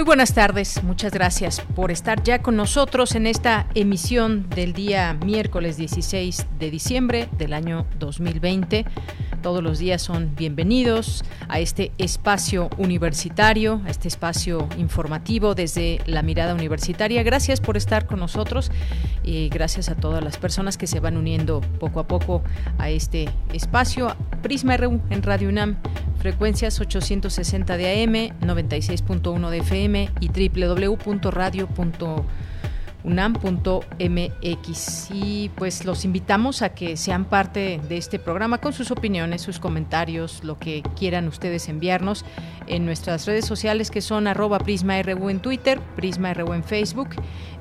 Muy buenas tardes, muchas gracias por estar ya con nosotros en esta emisión del día miércoles 16 de diciembre del año 2020. Todos los días son bienvenidos a este espacio universitario, a este espacio informativo desde la mirada universitaria. Gracias por estar con nosotros y gracias a todas las personas que se van uniendo poco a poco a este espacio. Prisma RU en Radio UNAM, frecuencias 860 de AM, 96.1 de FM y www.radio.unam.mx. Y pues los invitamos a que sean parte de este programa con sus opiniones, sus comentarios, lo que quieran ustedes enviarnos en nuestras redes sociales que son arroba PrismaRU en Twitter, PrismaRU en Facebook.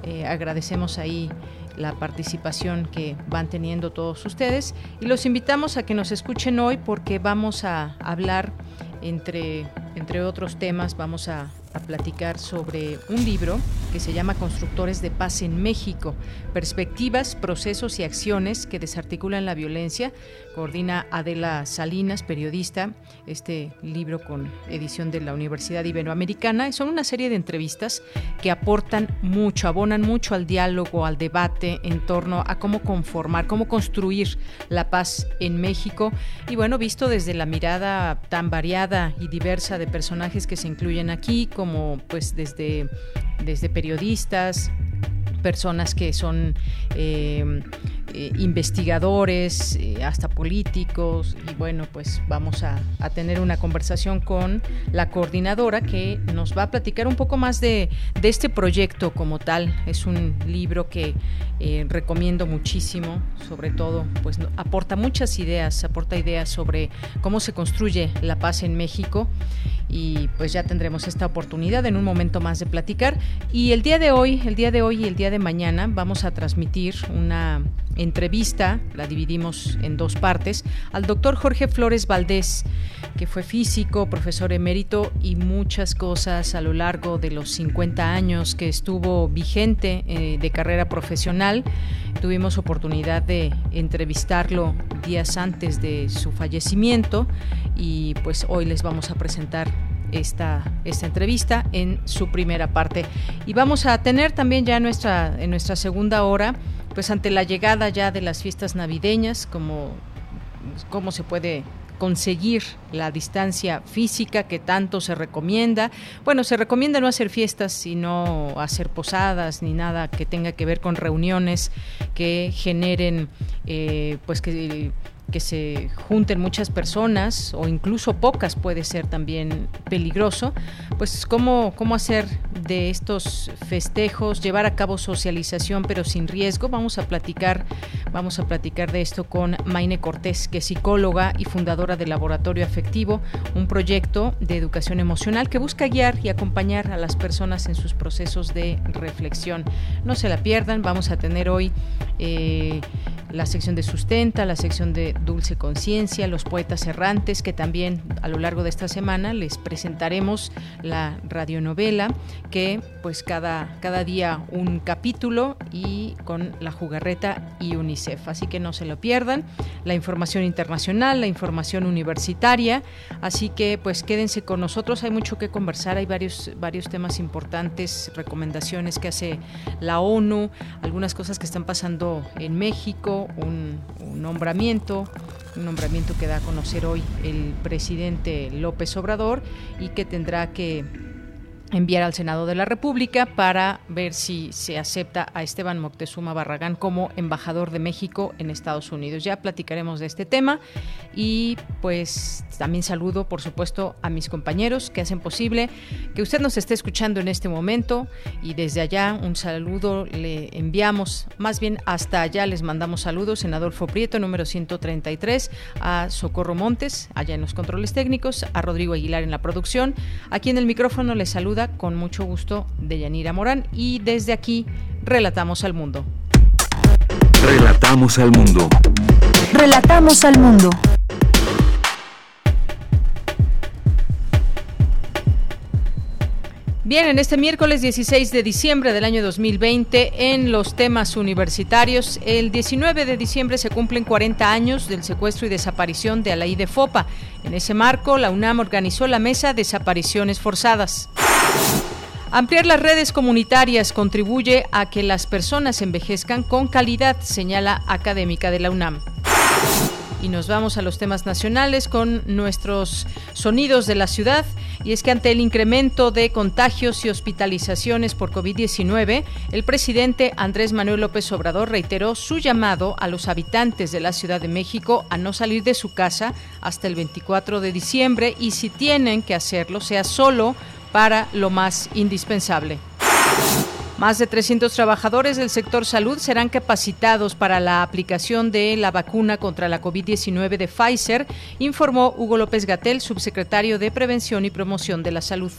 Eh, agradecemos ahí la participación que van teniendo todos ustedes y los invitamos a que nos escuchen hoy porque vamos a hablar entre, entre otros temas, vamos a a platicar sobre un libro que se llama Constructores de Paz en México, perspectivas, procesos y acciones que desarticulan la violencia. Coordina Adela Salinas, periodista, este libro con edición de la Universidad Iberoamericana. Son una serie de entrevistas que aportan mucho, abonan mucho al diálogo, al debate en torno a cómo conformar, cómo construir la paz en México. Y bueno, visto desde la mirada tan variada y diversa de personajes que se incluyen aquí, como pues desde, desde periodistas, personas que son eh, eh, investigadores, eh, hasta políticos, y bueno, pues vamos a, tener una conversación con la coordinadora que nos va a platicar un poco más de, este proyecto como tal. Es un libro que recomiendo muchísimo, sobre todo, pues aporta muchas ideas, aporta ideas sobre cómo se construye la paz en México y pues ya tendremos esta oportunidad en un momento más de platicar. Y el día de hoy, el día de hoy y el día de mañana vamos a transmitir una entrevista, la dividimos en dos partes, al doctor Jorge Flores Valdés, que fue físico, profesor emérito y muchas cosas a lo largo de los 50 años que estuvo vigente eh, de carrera profesional. Tuvimos oportunidad de entrevistarlo días antes de su fallecimiento y pues hoy les vamos a presentar esta, esta entrevista en su primera parte. Y vamos a tener también ya nuestra, en nuestra segunda hora, pues ante la llegada ya de las fiestas navideñas, como cómo se puede conseguir la distancia física que tanto se recomienda. Bueno, se recomienda no hacer fiestas, sino hacer posadas ni nada que tenga que ver con reuniones que generen, eh, pues que que se junten muchas personas o incluso pocas puede ser también peligroso, pues cómo, cómo hacer de estos festejos, llevar a cabo socialización pero sin riesgo. Vamos a platicar, vamos a platicar de esto con Maine Cortés, que es psicóloga y fundadora del Laboratorio Afectivo, un proyecto de educación emocional que busca guiar y acompañar a las personas en sus procesos de reflexión. No se la pierdan, vamos a tener hoy eh, la sección de sustenta, la sección de Dulce Conciencia, los poetas errantes, que también a lo largo de esta semana les presentaremos la radionovela, que pues cada, cada día un capítulo y con la jugarreta y UNICEF. Así que no se lo pierdan. La información internacional, la información universitaria. Así que pues quédense con nosotros. Hay mucho que conversar, hay varios, varios temas importantes, recomendaciones que hace la ONU, algunas cosas que están pasando en México, un nombramiento un nombramiento que da a conocer hoy el presidente López Obrador y que tendrá que enviar al Senado de la República para ver si se acepta a Esteban Moctezuma Barragán como embajador de México en Estados Unidos. Ya platicaremos de este tema y pues también saludo por supuesto a mis compañeros que hacen posible que usted nos esté escuchando en este momento y desde allá un saludo le enviamos, más bien hasta allá les mandamos saludos en Adolfo Prieto número 133, a Socorro Montes allá en los controles técnicos, a Rodrigo Aguilar en la producción, aquí en el micrófono les saluda con mucho gusto de Yanira Morán y desde aquí relatamos al mundo. Relatamos al mundo. Relatamos al mundo. Bien, en este miércoles 16 de diciembre del año 2020, en los temas universitarios, el 19 de diciembre se cumplen 40 años del secuestro y desaparición de Alaí de Fopa. En ese marco, la UNAM organizó la mesa Desapariciones Forzadas. Ampliar las redes comunitarias contribuye a que las personas envejezcan con calidad, señala académica de la UNAM. Y nos vamos a los temas nacionales con nuestros sonidos de la ciudad. Y es que ante el incremento de contagios y hospitalizaciones por COVID-19, el presidente Andrés Manuel López Obrador reiteró su llamado a los habitantes de la Ciudad de México a no salir de su casa hasta el 24 de diciembre y si tienen que hacerlo, sea solo para lo más indispensable. Más de 300 trabajadores del sector salud serán capacitados para la aplicación de la vacuna contra la COVID-19 de Pfizer, informó Hugo López Gatel, subsecretario de Prevención y Promoción de la Salud.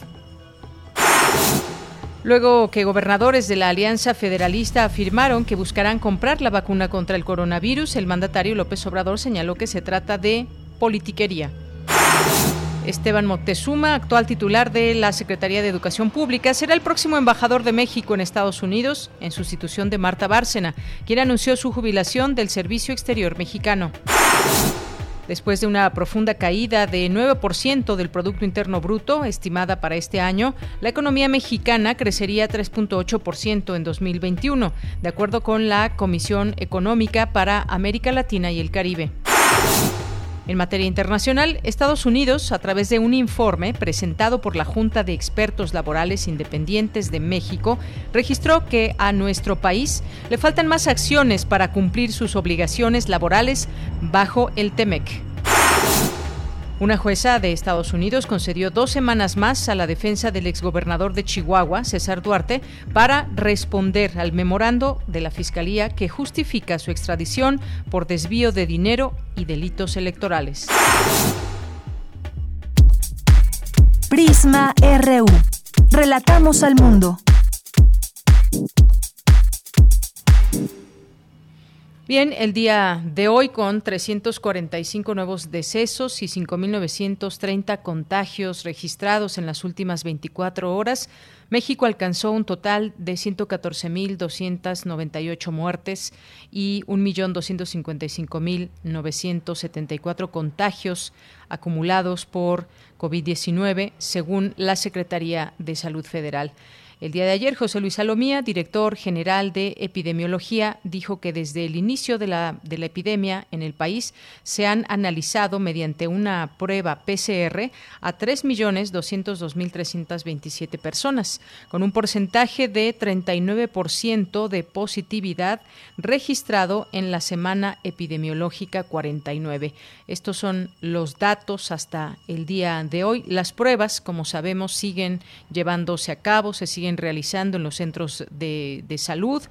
Luego que gobernadores de la Alianza Federalista afirmaron que buscarán comprar la vacuna contra el coronavirus, el mandatario López Obrador señaló que se trata de politiquería. Esteban Moctezuma, actual titular de la Secretaría de Educación Pública, será el próximo embajador de México en Estados Unidos, en sustitución de Marta Bárcena, quien anunció su jubilación del Servicio Exterior Mexicano. Después de una profunda caída de 9% del Producto Interno Bruto, estimada para este año, la economía mexicana crecería 3.8% en 2021, de acuerdo con la Comisión Económica para América Latina y el Caribe. En materia internacional, Estados Unidos, a través de un informe presentado por la Junta de Expertos Laborales Independientes de México, registró que a nuestro país le faltan más acciones para cumplir sus obligaciones laborales bajo el TEMEC. Una jueza de Estados Unidos concedió dos semanas más a la defensa del exgobernador de Chihuahua, César Duarte, para responder al memorando de la Fiscalía que justifica su extradición por desvío de dinero y delitos electorales. Prisma RU. Relatamos al mundo. Bien, el día de hoy con 345 nuevos decesos y 5.930 contagios registrados en las últimas 24 horas, México alcanzó un total de 114.298 muertes y 1.255.974 contagios acumulados por COVID-19, según la Secretaría de Salud Federal. El día de ayer, José Luis Salomía, director general de epidemiología, dijo que desde el inicio de la, de la epidemia en el país se han analizado mediante una prueba PCR a 3.202.327 personas, con un porcentaje de 39% de positividad registrado en la semana epidemiológica 49. Estos son los datos hasta el día de hoy. Las pruebas, como sabemos, siguen llevándose a cabo, se siguen realizando en los centros de, salud,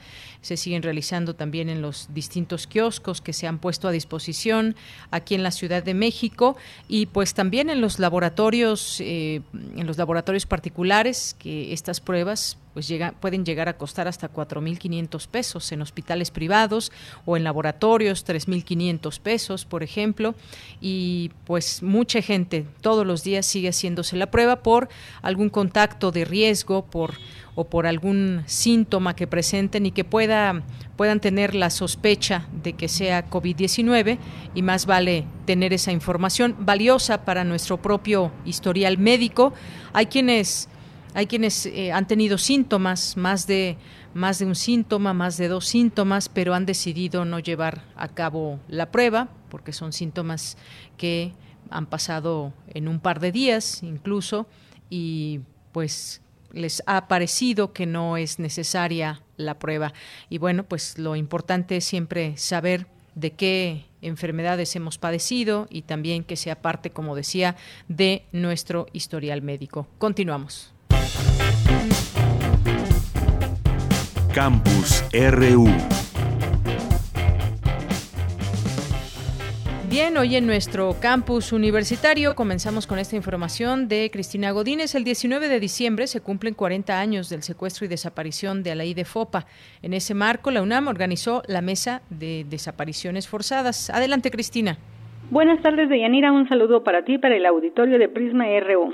se siguen realizando también en los distintos kioscos que se han puesto a disposición aquí en la Ciudad de México y pues también en los laboratorios, eh, en los laboratorios particulares que estas pruebas pues llega, pueden llegar a costar hasta 4.500 pesos en hospitales privados o en laboratorios 3.500 pesos, por ejemplo, y pues mucha gente todos los días sigue haciéndose la prueba por algún contacto de riesgo, por o por algún síntoma que presenten y que pueda, puedan tener la sospecha de que sea COVID-19 y más vale tener esa información valiosa para nuestro propio historial médico. Hay quienes hay quienes eh, han tenido síntomas, más de, más de un síntoma, más de dos síntomas, pero han decidido no llevar a cabo la prueba porque son síntomas que han pasado en un par de días incluso y pues les ha parecido que no es necesaria la prueba. Y bueno, pues lo importante es siempre saber de qué enfermedades hemos padecido y también que sea parte, como decía, de nuestro historial médico. Continuamos. Campus RU. Bien, hoy en nuestro campus universitario comenzamos con esta información de Cristina Godínez. El 19 de diciembre se cumplen 40 años del secuestro y desaparición de Alaí de Fopa. En ese marco, la UNAM organizó la Mesa de Desapariciones Forzadas. Adelante, Cristina. Buenas tardes, Deyanira. Un saludo para ti, para el auditorio de Prisma RU.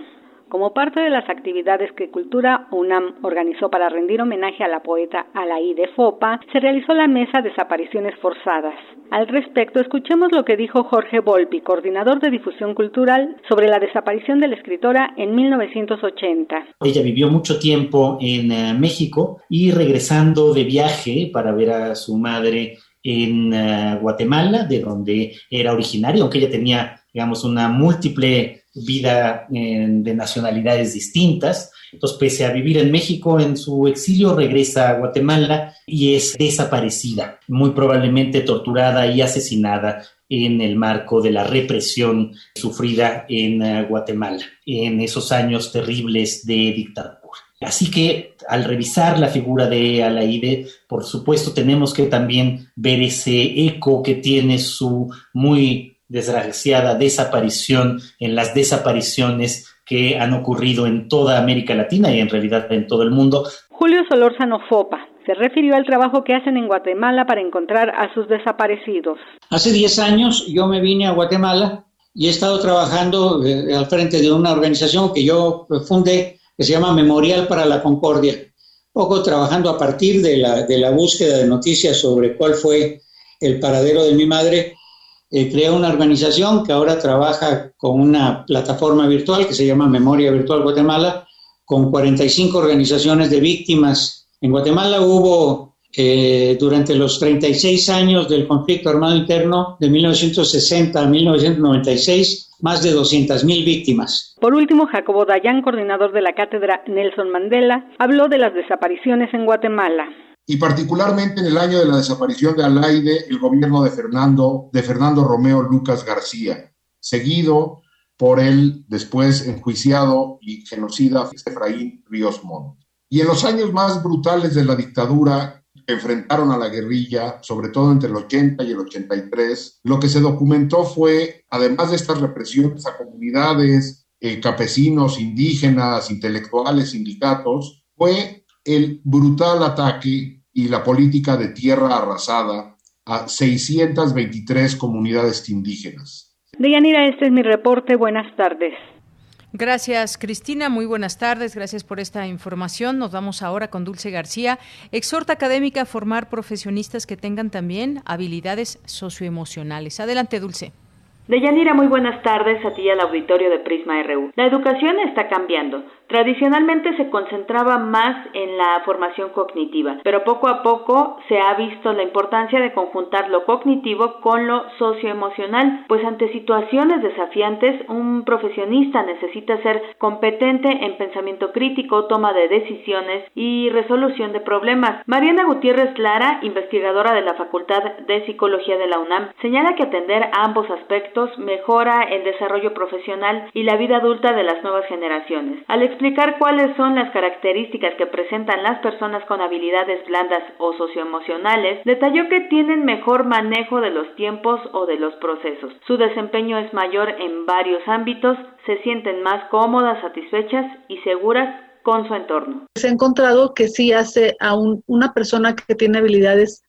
Como parte de las actividades que Cultura UNAM organizó para rendir homenaje a la poeta Alaí de Fopa, se realizó la mesa Desapariciones Forzadas. Al respecto, escuchemos lo que dijo Jorge Volpi, coordinador de difusión cultural, sobre la desaparición de la escritora en 1980. Ella vivió mucho tiempo en eh, México y regresando de viaje para ver a su madre en eh, Guatemala, de donde era originaria, aunque ella tenía, digamos, una múltiple vida de nacionalidades distintas. Entonces, pese a vivir en México, en su exilio regresa a Guatemala y es desaparecida, muy probablemente torturada y asesinada en el marco de la represión sufrida en eh, Guatemala, en esos años terribles de dictadura. Así que al revisar la figura de Alaide, por supuesto tenemos que también ver ese eco que tiene su muy desgraciada desaparición en las desapariciones que han ocurrido en toda América Latina y en realidad en todo el mundo. Julio Solórzano Fopa se refirió al trabajo que hacen en Guatemala para encontrar a sus desaparecidos. Hace 10 años yo me vine a Guatemala y he estado trabajando eh, al frente de una organización que yo fundé que se llama Memorial para la Concordia, poco trabajando a partir de la, de la búsqueda de noticias sobre cuál fue el paradero de mi madre eh, creó una organización que ahora trabaja con una plataforma virtual que se llama Memoria Virtual Guatemala, con 45 organizaciones de víctimas. En Guatemala hubo, eh, durante los 36 años del conflicto armado interno, de 1960 a 1996, más de 200.000 víctimas. Por último, Jacobo Dayan, coordinador de la cátedra Nelson Mandela, habló de las desapariciones en Guatemala y particularmente en el año de la desaparición de Alaide, el gobierno de Fernando, de Fernando Romeo Lucas García, seguido por el después enjuiciado y genocida Efraín Ríos Montt. Y en los años más brutales de la dictadura enfrentaron a la guerrilla, sobre todo entre el 80 y el 83, lo que se documentó fue, además de estas represiones a comunidades, eh, campesinos, indígenas, intelectuales, sindicatos, fue el brutal ataque y la política de tierra arrasada a 623 comunidades indígenas. Deyanira, este es mi reporte. Buenas tardes. Gracias, Cristina. Muy buenas tardes. Gracias por esta información. Nos vamos ahora con Dulce García. Exhorta académica a formar profesionistas que tengan también habilidades socioemocionales. Adelante, Dulce. Deyanira, muy buenas tardes a ti y al auditorio de Prisma RU. La educación está cambiando. Tradicionalmente se concentraba más en la formación cognitiva, pero poco a poco se ha visto la importancia de conjuntar lo cognitivo con lo socioemocional, pues ante situaciones desafiantes un profesionista necesita ser competente en pensamiento crítico, toma de decisiones y resolución de problemas. Mariana Gutiérrez Lara, investigadora de la Facultad de Psicología de la UNAM, señala que atender ambos aspectos mejora el desarrollo profesional y la vida adulta de las nuevas generaciones explicar cuáles son las características que presentan las personas con habilidades blandas o socioemocionales, detalló que tienen mejor manejo de los tiempos o de los procesos. Su desempeño es mayor en varios ámbitos, se sienten más cómodas, satisfechas y seguras con su entorno. Se ha encontrado que sí hace a una persona que tiene habilidades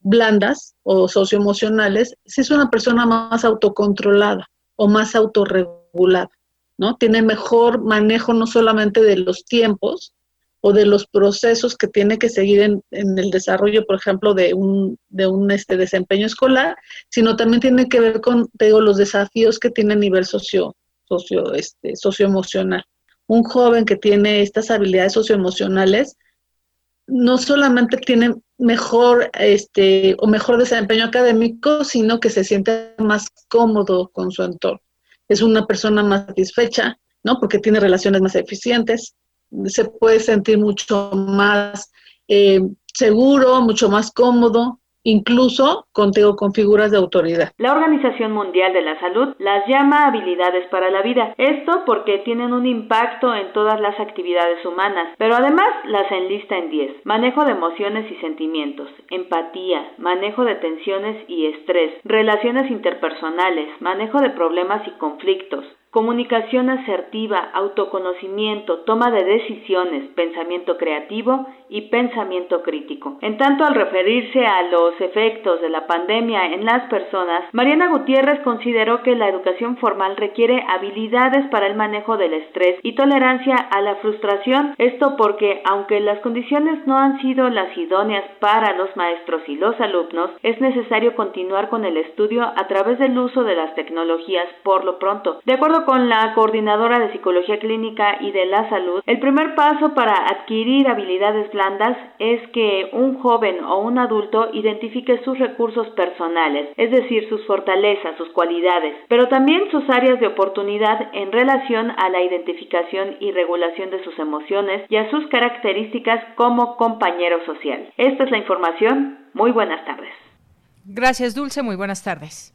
blandas o socioemocionales, si es una persona más autocontrolada o más autorregulada. ¿no? Tiene mejor manejo no solamente de los tiempos o de los procesos que tiene que seguir en, el desarrollo, por ejemplo, de un, de un este, desempeño escolar, sino también tiene que ver con, digo, los desafíos que tiene a nivel socio, socio, este, socioemocional. Un joven que tiene estas habilidades socioemocionales no solamente tiene mejor este o mejor desempeño académico, sino que se siente más cómodo con su entorno es una persona más satisfecha, ¿no? Porque tiene relaciones más eficientes, se puede sentir mucho más eh, seguro, mucho más cómodo, incluso contigo con figuras de autoridad. La Organización Mundial de la Salud las llama habilidades para la vida, esto porque tienen un impacto en todas las actividades humanas, pero además las enlista en 10. Manejo de emociones y sentimientos, empatía, manejo de tensiones y estrés, relaciones interpersonales, manejo de problemas y conflictos, comunicación asertiva, autoconocimiento, toma de decisiones, pensamiento creativo y pensamiento crítico. En tanto, al referirse a los efectos de la pandemia en las personas, Mariana Gutiérrez consideró que la educación formal requiere habilidades para el manejo del estrés y tolerancia a la frustración, esto porque aunque las condiciones no han sido las idóneas para los maestros y los alumnos, es necesario continuar con el estudio a través del uso de las tecnologías por lo pronto. De acuerdo con la coordinadora de Psicología Clínica y de la Salud, el primer paso para adquirir habilidades blandas es que un joven o un adulto identifique sus recursos personales, es decir, sus fortalezas, sus cualidades, pero también sus áreas de oportunidad en relación a la identificación y regulación de sus emociones y a sus características como compañero social. Esta es la información. Muy buenas tardes. Gracias, Dulce. Muy buenas tardes.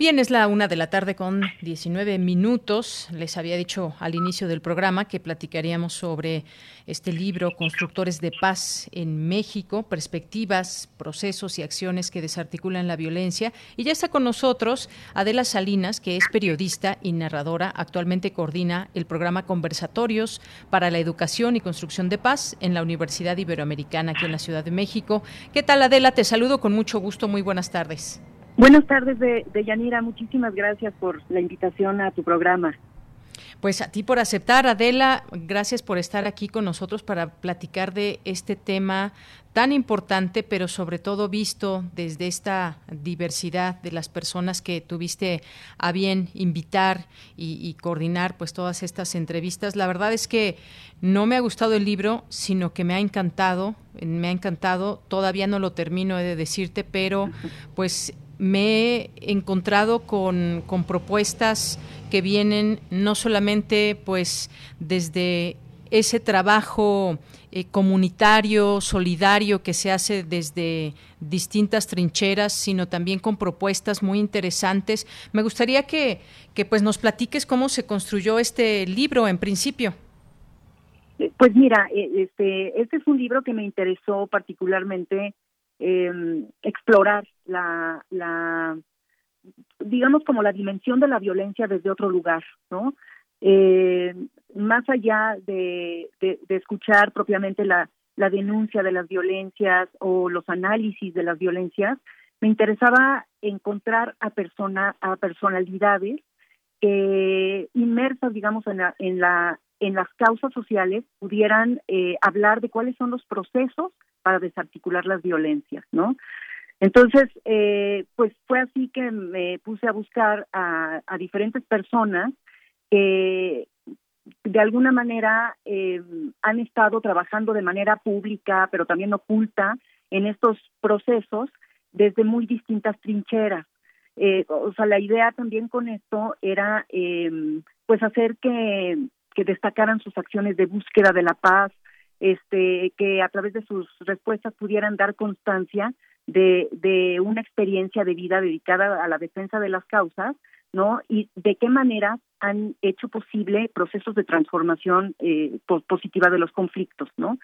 Bien, es la una de la tarde con 19 minutos. Les había dicho al inicio del programa que platicaríamos sobre este libro, Constructores de Paz en México, perspectivas, procesos y acciones que desarticulan la violencia. Y ya está con nosotros Adela Salinas, que es periodista y narradora. Actualmente coordina el programa Conversatorios para la Educación y Construcción de Paz en la Universidad Iberoamericana aquí en la Ciudad de México. ¿Qué tal, Adela? Te saludo con mucho gusto. Muy buenas tardes. Buenas tardes, de, Yanira. Muchísimas gracias por la invitación a tu programa. Pues a ti por aceptar, Adela, gracias por estar aquí con nosotros para platicar de este tema tan importante, pero sobre todo visto desde esta diversidad de las personas que tuviste a bien invitar y, y, coordinar pues todas estas entrevistas. La verdad es que no me ha gustado el libro, sino que me ha encantado, me ha encantado, todavía no lo termino he de decirte, pero pues me he encontrado con, propuestas que vienen no solamente pues desde ese trabajo eh, comunitario, solidario que se hace desde distintas trincheras, sino también con propuestas muy interesantes. Me gustaría que, que pues nos platiques cómo se construyó este libro en principio. Pues mira, eh, este, este es un libro que me interesó particularmente eh, explorar la, la, digamos como la dimensión de la violencia desde otro lugar, ¿no? Eh, más allá de, escuchar propiamente la, denuncia de las violencias o los análisis de las violencias, me interesaba encontrar a persona, a personalidades eh, inmersas, digamos, en la, en la en las causas sociales pudieran eh, hablar de cuáles son los procesos para desarticular las violencias, ¿no? Entonces, eh, pues fue así que me puse a buscar a, diferentes personas que de alguna manera eh, han estado trabajando de manera pública, pero también oculta en estos procesos desde muy distintas trincheras. Eh, o sea, la idea también con esto era pues hacer que, que destacaran sus acciones de búsqueda de la paz, este, que a través de sus respuestas pudieran dar constancia de, de una experiencia de vida dedicada a la defensa de las causas, ¿no? Y de qué manera han hecho posible procesos de transformación eh, positiva de los conflictos, ¿no?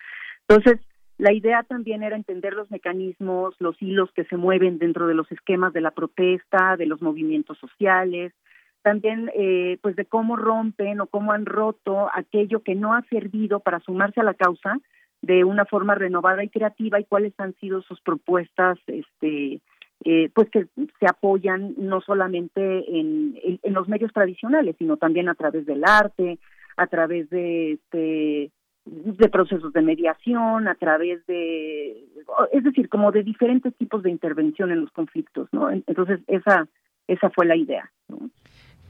Entonces, la idea también era entender los mecanismos, los hilos que se mueven dentro de los esquemas de la protesta, de los movimientos sociales, también eh, pues de cómo rompen o cómo han roto aquello que no ha servido para sumarse a la causa de una forma renovada y creativa y cuáles han sido sus propuestas este eh, pues que se apoyan no solamente en, en, los medios tradicionales sino también a través del arte a través de este de procesos de mediación a través de es decir como de diferentes tipos de intervención en los conflictos no entonces esa esa fue la idea ¿no?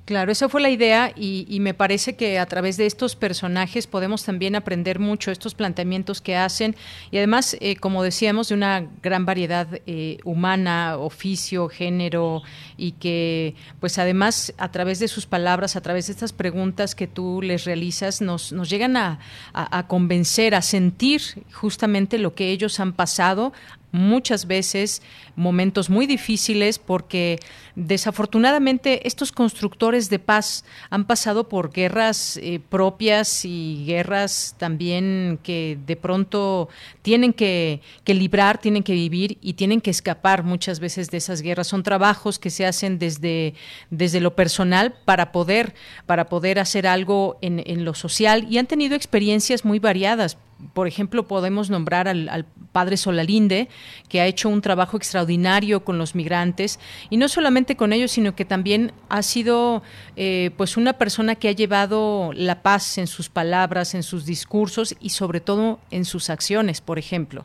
Claro, esa fue la idea y, me parece que a través de estos personajes podemos también aprender mucho estos planteamientos que hacen y además, eh, como decíamos, de una gran variedad eh, humana, oficio, género y que pues además a través de sus palabras, a través de estas preguntas que tú les realizas, nos, nos llegan a, a convencer, a sentir justamente lo que ellos han pasado, muchas veces momentos muy difíciles porque desafortunadamente estos constructores de paz han pasado por guerras eh, propias y guerras también que de pronto tienen que, que, librar, tienen que vivir y tienen que escapar muchas veces de esas guerras. Son trabajos que se hacen desde, desde lo personal para poder, para poder hacer algo en, en lo social y han tenido experiencias muy variadas por ejemplo, podemos nombrar al, padre Solalinde, que ha hecho un trabajo extraordinario con los migrantes, y no solamente con ellos, sino que también ha sido eh, pues una persona que ha llevado la paz en sus palabras, en sus discursos y sobre todo en sus acciones, por ejemplo.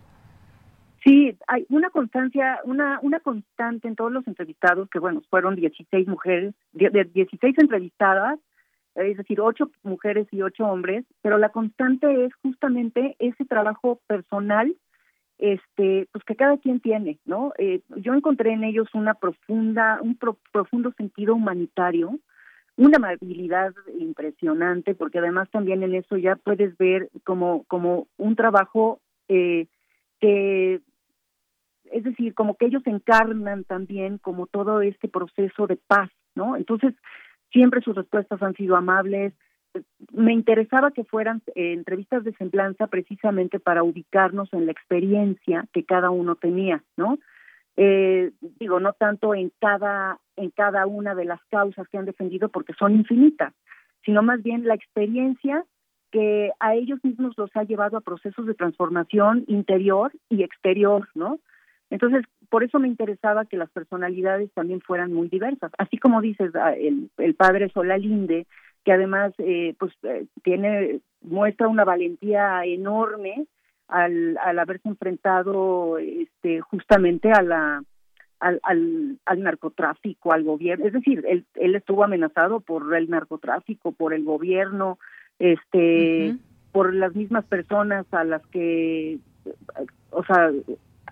Sí, hay una constancia, una, una constante en todos los entrevistados, que bueno, fueron 16 mujeres, 16 entrevistadas, es decir, ocho mujeres y ocho hombres, pero la constante es justamente ese trabajo personal, este, pues que cada quien tiene, ¿no? Eh, yo encontré en ellos una profunda, un profundo sentido humanitario, una amabilidad impresionante, porque además también en eso ya puedes ver como, como un trabajo eh, que es decir, como que ellos encarnan también como todo este proceso de paz, ¿no? Entonces, Siempre sus respuestas han sido amables. Me interesaba que fueran eh, entrevistas de semblanza precisamente para ubicarnos en la experiencia que cada uno tenía, ¿no? Eh, digo, no tanto en cada, en cada una de las causas que han defendido porque son infinitas, sino más bien la experiencia que a ellos mismos los ha llevado a procesos de transformación interior y exterior, ¿no? Entonces, por eso me interesaba que las personalidades también fueran muy diversas. Así como dices, ah, el, el padre Solalinde, que además eh, pues eh, tiene muestra una valentía enorme al, al haberse enfrentado este justamente a la al, al, al, narcotráfico, al gobierno, es decir, él, él estuvo amenazado por el narcotráfico, por el gobierno, este, por las mismas personas a las que, o sea,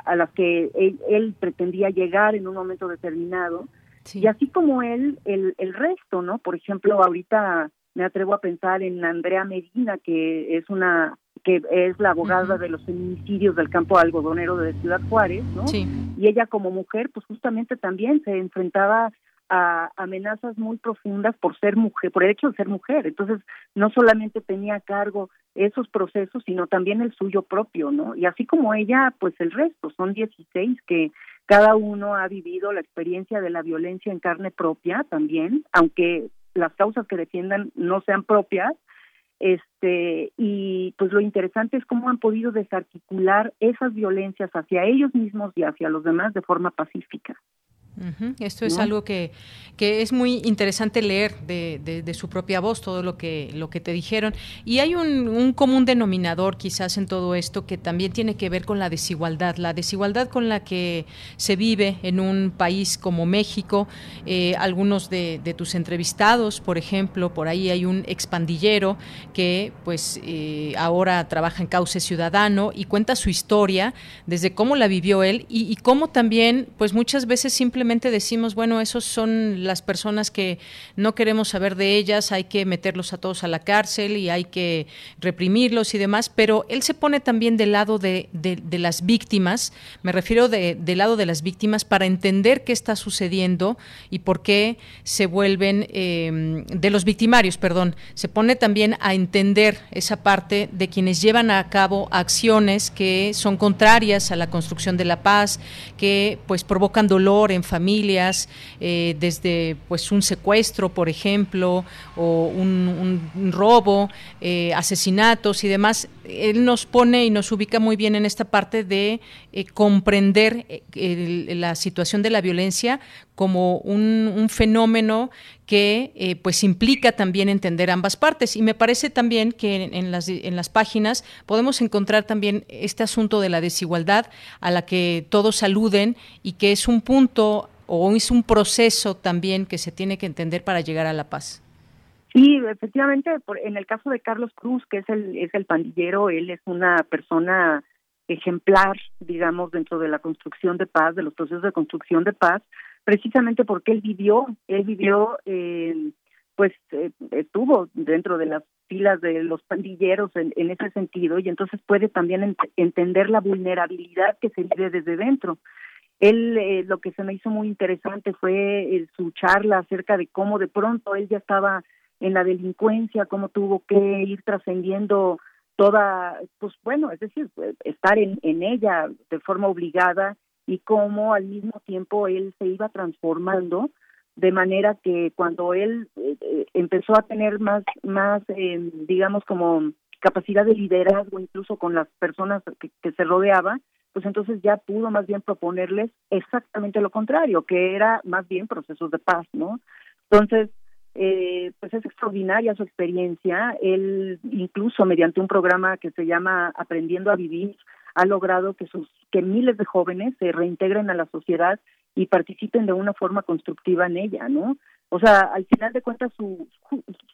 a las que él, pretendía llegar en un momento determinado. Y así como él, el, el resto, ¿no? Por ejemplo, ahorita me atrevo a pensar en Andrea Medina, que es una que es la abogada de los feminicidios del campo algodonero de Ciudad Juárez, ¿no? Y ella como mujer, pues justamente también se enfrentaba a amenazas muy profundas por ser mujer, por el hecho de ser mujer. Entonces, no solamente tenía a cargo esos procesos, sino también el suyo propio, ¿no? Y así como ella, pues el resto, son 16 que cada uno ha vivido la experiencia de la violencia en carne propia también, aunque las causas que defiendan no sean propias, este y pues lo interesante es cómo han podido desarticular esas violencias hacia ellos mismos y hacia los demás de forma pacífica. Esto es algo que, que, es muy interesante leer de, de, su propia voz, todo lo que, lo que te dijeron. Y hay un, un, común denominador quizás en todo esto que también tiene que ver con la desigualdad, la desigualdad con la que se vive en un país como México. Eh, algunos de, de, tus entrevistados, por ejemplo, por ahí hay un expandillero que pues eh, ahora trabaja en Cauce Ciudadano y cuenta su historia desde cómo la vivió él y, y cómo también pues muchas veces simplemente decimos, bueno, esos son las personas que no queremos saber de ellas, hay que meterlos a todos a la cárcel y hay que reprimirlos y demás, pero él se pone también del lado de, las víctimas, me refiero de, del lado de las víctimas para entender qué está sucediendo y por qué se vuelven, em, de los victimarios, perdón, se pone también a entender esa parte de quienes llevan a cabo acciones que son contrarias a la construcción de la paz, que pues provocan dolor en familias, eh, desde pues un secuestro, por ejemplo, o un, robo, eh, asesinatos y demás. Él nos pone y nos ubica muy bien en esta parte de eh, comprender la situación de la violencia como un, fenómeno que pues implica también entender ambas partes. Y me parece también que en, las, en las páginas podemos encontrar también este asunto de la desigualdad a la que todos aluden y que es un punto o es un proceso también que se tiene que entender para llegar a la paz. Sí, efectivamente, en el caso de Carlos Cruz, que es el, es el pandillero, él es una persona ejemplar, digamos, dentro de la construcción de paz, de los procesos de construcción de paz, precisamente porque él vivió, él vivió, eh, pues eh, estuvo dentro de las filas de los pandilleros en, ese sentido y entonces puede también entender la vulnerabilidad que se vive desde dentro. Él, eh, lo que se me hizo muy interesante fue su charla acerca de cómo de pronto él ya estaba en la delincuencia, cómo tuvo que ir trascendiendo toda, pues bueno, es decir, pues, estar en, en ella de forma obligada y cómo al mismo tiempo él se iba transformando de manera que cuando él eh, eh, empezó a tener más, más eh, digamos, como capacidad de liderazgo incluso con las personas que, que, se rodeaba, pues entonces ya pudo más bien proponerles exactamente lo contrario, que era más bien procesos de paz, ¿no? Entonces, eh, pues es extraordinaria su experiencia. Él incluso mediante un programa que se llama Aprendiendo a Vivir ha logrado que sus que miles de jóvenes se reintegren a la sociedad y participen de una forma constructiva en ella, ¿no? O sea, al final de cuentas su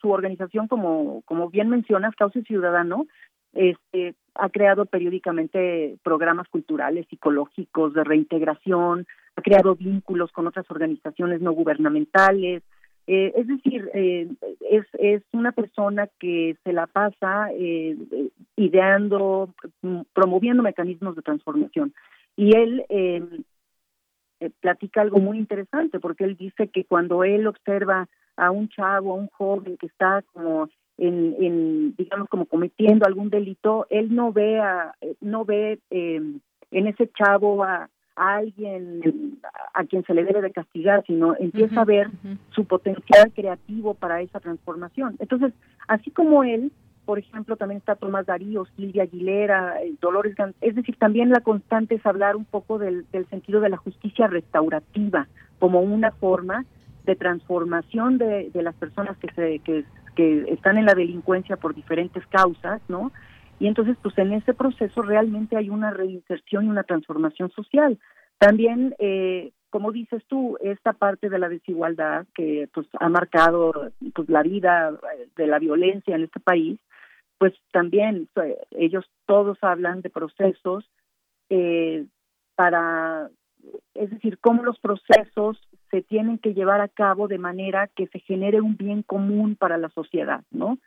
su organización como como bien mencionas, Cauce Ciudadano, este ha creado periódicamente programas culturales, psicológicos de reintegración, ha creado vínculos con otras organizaciones no gubernamentales, eh, es decir, eh, es, es una persona que se la pasa eh, ideando, promoviendo mecanismos de transformación. Y él eh, platica algo muy interesante, porque él dice que cuando él observa a un chavo, a un joven que está como en, en digamos, como cometiendo algún delito, él no ve, a, no ve en ese chavo a, a alguien a quien se le debe de castigar, sino empieza a ver su potencial creativo para esa transformación. Entonces, así como él, por ejemplo, también está Tomás Darío, Silvia Aguilera, eh, Dolores es decir, también la constante es hablar un poco del, sentido de la justicia restaurativa como una forma de transformación de, de las personas que se que, que están en la delincuencia por diferentes causas, ¿no? Y entonces, pues en ese proceso realmente hay una reinserción y una transformación social. También, eh, como dices tú, esta parte de la desigualdad que pues ha marcado pues la vida de la violencia en este país, pues también pues, ellos todos hablan de procesos eh, para, es decir, cómo los procesos se tienen que llevar a cabo de manera que se genere un bien común para la sociedad, ¿no?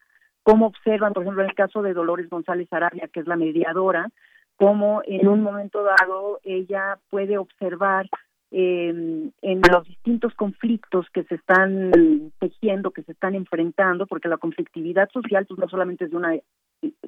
Cómo observan, por ejemplo, en el caso de Dolores González Arabia, que es la mediadora, cómo en un momento dado ella puede observar eh, en los distintos conflictos que se están tejiendo, que se están enfrentando, porque la conflictividad social pues no solamente es de una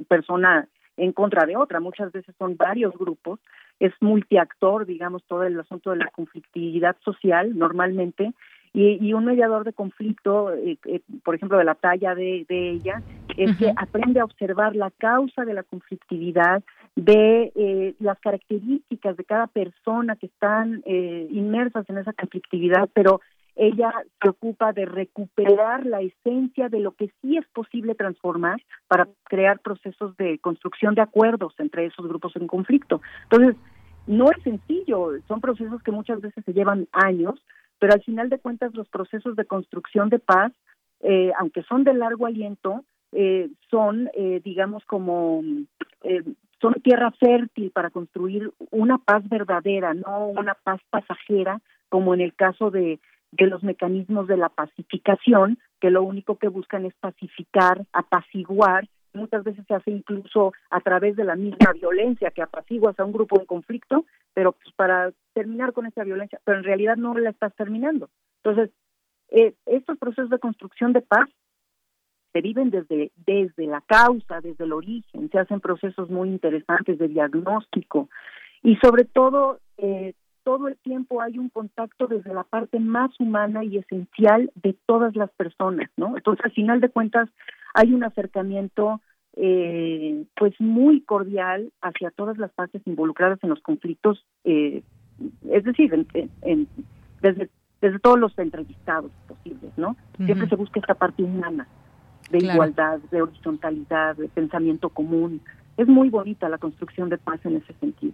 persona en contra de otra, muchas veces son varios grupos, es multiactor, digamos, todo el asunto de la conflictividad social normalmente, y, un mediador de conflicto, eh, eh, por ejemplo, de la talla de, ella, es que aprende a observar la causa de la conflictividad, de eh, las características de cada persona que están inmersas en esa conflictividad, pero ella se ocupa de recuperar la esencia de lo que sí es posible transformar para crear procesos de construcción de acuerdos entre esos grupos en conflicto. Entonces, no es sencillo, son procesos que muchas veces se llevan años, pero al final de cuentas los procesos de construcción de paz, eh, aunque son de largo aliento, eh, son, eh, digamos, como, son tierra fértil para construir una paz verdadera, no una paz pasajera, como en el caso de, de los mecanismos de la pacificación, que lo único que buscan es pacificar, apaciguar muchas veces se hace incluso a través de la misma violencia que apaciguas a un grupo en conflicto, pero pues para terminar con esa violencia, pero en realidad no la estás terminando. Entonces, eh, estos procesos de construcción de paz se viven desde, desde la causa, desde el origen, se hacen procesos muy interesantes de diagnóstico y sobre todo eh, todo el tiempo hay un contacto desde la parte más humana y esencial de todas las personas, ¿no? Entonces, al final de cuentas, hay un acercamiento eh, pues muy cordial hacia todas las partes involucradas en los conflictos, eh, es decir, en, desde, desde todos los entrevistados posibles, ¿no? Siempre se busca esta parte humana de igualdad, de horizontalidad, de pensamiento común. Es muy bonita la construcción de paz en ese sentido.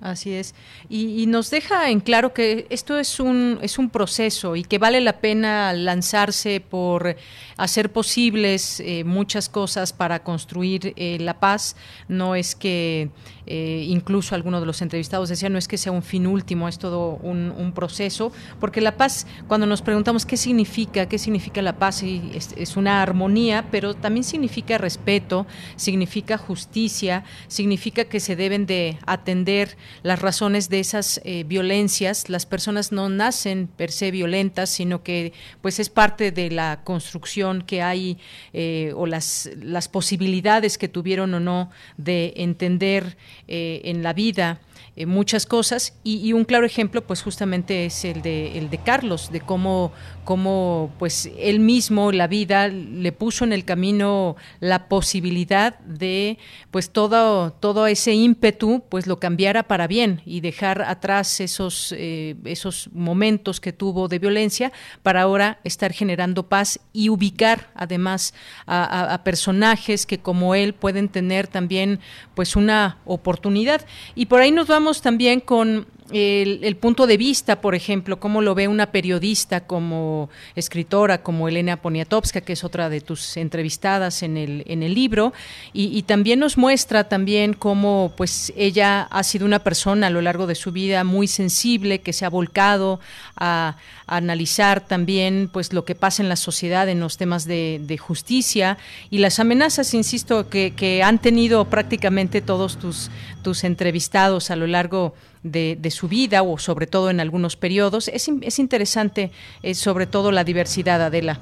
Así es. Y, nos deja en claro que esto es un, es un proceso y que vale la pena lanzarse por hacer posibles eh, muchas cosas para construir eh, la paz. No es que, eh, incluso algunos de los entrevistados decían, no es que sea un fin último, es todo un, proceso, porque la paz, cuando nos preguntamos qué significa, qué significa la paz, es, es una armonía, pero también significa respeto, significa justicia, significa que se deben de atender las razones de esas violencias. Las personas no nacen per se violentas, sino que pues es parte de la construcción que hay eh, o las, las posibilidades que tuvieron o no de entender eh, en la vida eh, muchas cosas y, un claro ejemplo pues justamente es el de el de Carlos de cómo cómo pues él mismo la vida le puso en el camino la posibilidad de pues todo todo ese ímpetu pues lo cambiara para bien y dejar atrás esos eh, esos momentos que tuvo de violencia para ahora estar generando paz y ubicar además a, a personajes que como él pueden tener también pues una oportunidad. Y por ahí nos vamos también con el, punto de vista, por ejemplo, cómo lo ve una periodista como escritora, como Elena Poniatowska, que es otra de tus entrevistadas en el, en el libro, y, también nos muestra también cómo pues ella ha sido una persona a lo largo de su vida muy sensible, que se ha volcado a, analizar también pues lo que pasa en la sociedad en los temas de, justicia y las amenazas, insisto, que, que han tenido prácticamente todos tus, tus entrevistados a lo largo de, su vida o sobre todo en algunos periodos. Es, es interesante eh, sobre todo la diversidad, Adela.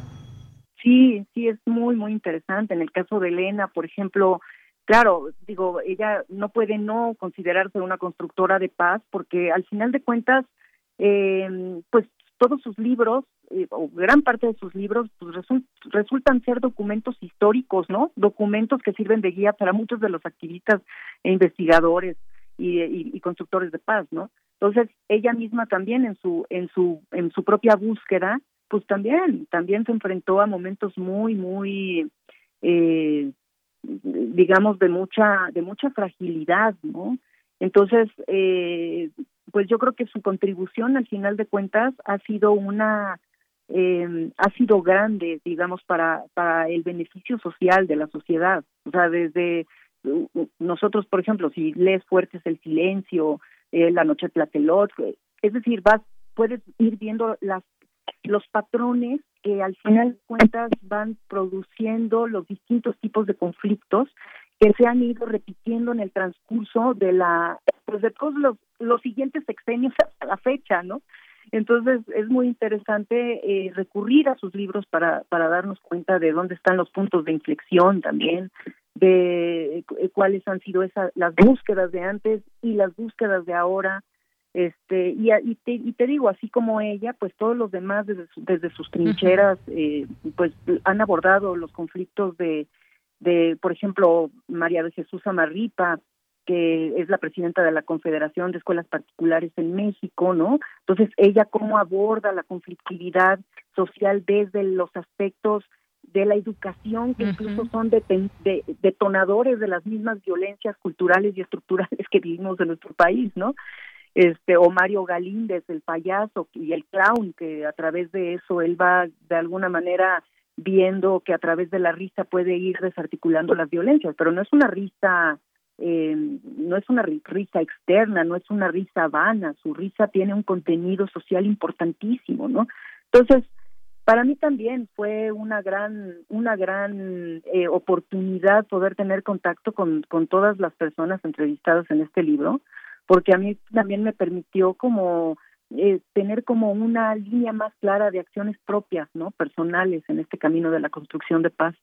Sí, sí, es muy, muy interesante. En el caso de Elena, por ejemplo, claro, digo, ella no puede no considerarse una constructora de paz porque al final de cuentas, eh, pues todos sus libros eh, o gran parte de sus libros pues, resultan ser documentos históricos, ¿no? Documentos que sirven de guía para muchos de los activistas e investigadores y, constructores de paz, ¿no? Entonces ella misma también en su en su en su propia búsqueda, pues también también se enfrentó a momentos muy muy eh, digamos de mucha de mucha fragilidad, ¿no? Entonces eh, pues yo creo que su contribución al final de cuentas ha sido una eh, ha sido grande, digamos, para, para el beneficio social de la sociedad. O sea, desde nosotros, por ejemplo, si lees Fuertes el Silencio, eh, La Noche Tlatelot, es decir, vas, puedes ir viendo las los patrones que al final de cuentas van produciendo los distintos tipos de conflictos que se han ido repitiendo en el transcurso de la pues de todos los, los siguientes sexenios hasta la fecha, ¿no? Entonces es muy interesante eh, recurrir a sus libros para, para darnos cuenta de dónde están los puntos de inflexión también, de eh, cuáles han sido esas las búsquedas de antes y las búsquedas de ahora. Este y, y, te, y te digo así como ella pues todos los demás desde, desde sus trincheras eh, pues han abordado los conflictos de de por ejemplo María de Jesús Amarripa que es la presidenta de la Confederación de Escuelas Particulares en México, ¿no? Entonces, ella cómo aborda la conflictividad social desde los aspectos de la educación, que incluso son detonadores de las mismas violencias culturales y estructurales que vivimos en nuestro país, ¿no? Este, o Mario Galíndez, el payaso y el clown, que a través de eso él va de alguna manera viendo que a través de la risa puede ir desarticulando las violencias, pero no es una risa eh, no es una risa externa, no es una risa vana, su risa tiene un contenido social importantísimo, ¿no? Entonces, para mí también fue una gran una gran eh, oportunidad poder tener contacto con, con todas las personas entrevistadas en este libro porque a mí también me permitió como eh, tener como una línea más clara de acciones propias no personales en este camino de la construcción de paz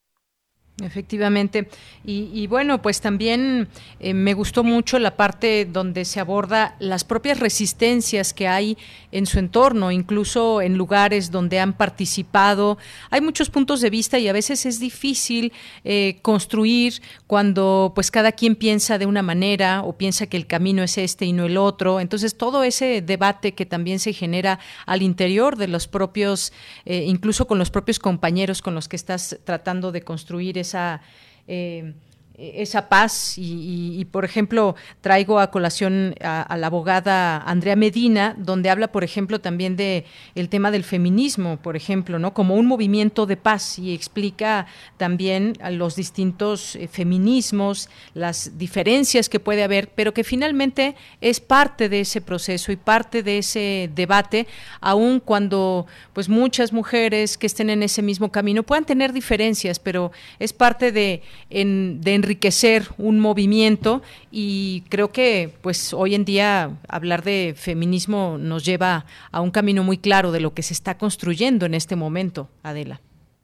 Efectivamente. Y, bueno, pues también eh, me gustó mucho la parte donde se aborda las propias resistencias que hay en su entorno, incluso en lugares donde han participado. Hay muchos puntos de vista y a veces es difícil eh, construir cuando pues cada quien piensa de una manera o piensa que el camino es este y no el otro. Entonces todo ese debate que también se genera al interior de los propios, eh, incluso con los propios compañeros con los que estás tratando de construir esa... Eh, esa paz y, por ejemplo traigo a colación a, la abogada Andrea Medina donde habla por ejemplo también de el tema del feminismo por ejemplo no como un movimiento de paz y explica también los distintos eh, feminismos las diferencias que puede haber pero que finalmente es parte de ese proceso y parte de ese debate aun cuando pues muchas mujeres que estén en ese mismo camino puedan tener diferencias pero es parte de, de enriquecer un movimiento y creo que pues hoy en día hablar de feminismo nos lleva a un camino muy claro de lo que se está construyendo en este momento, Adela.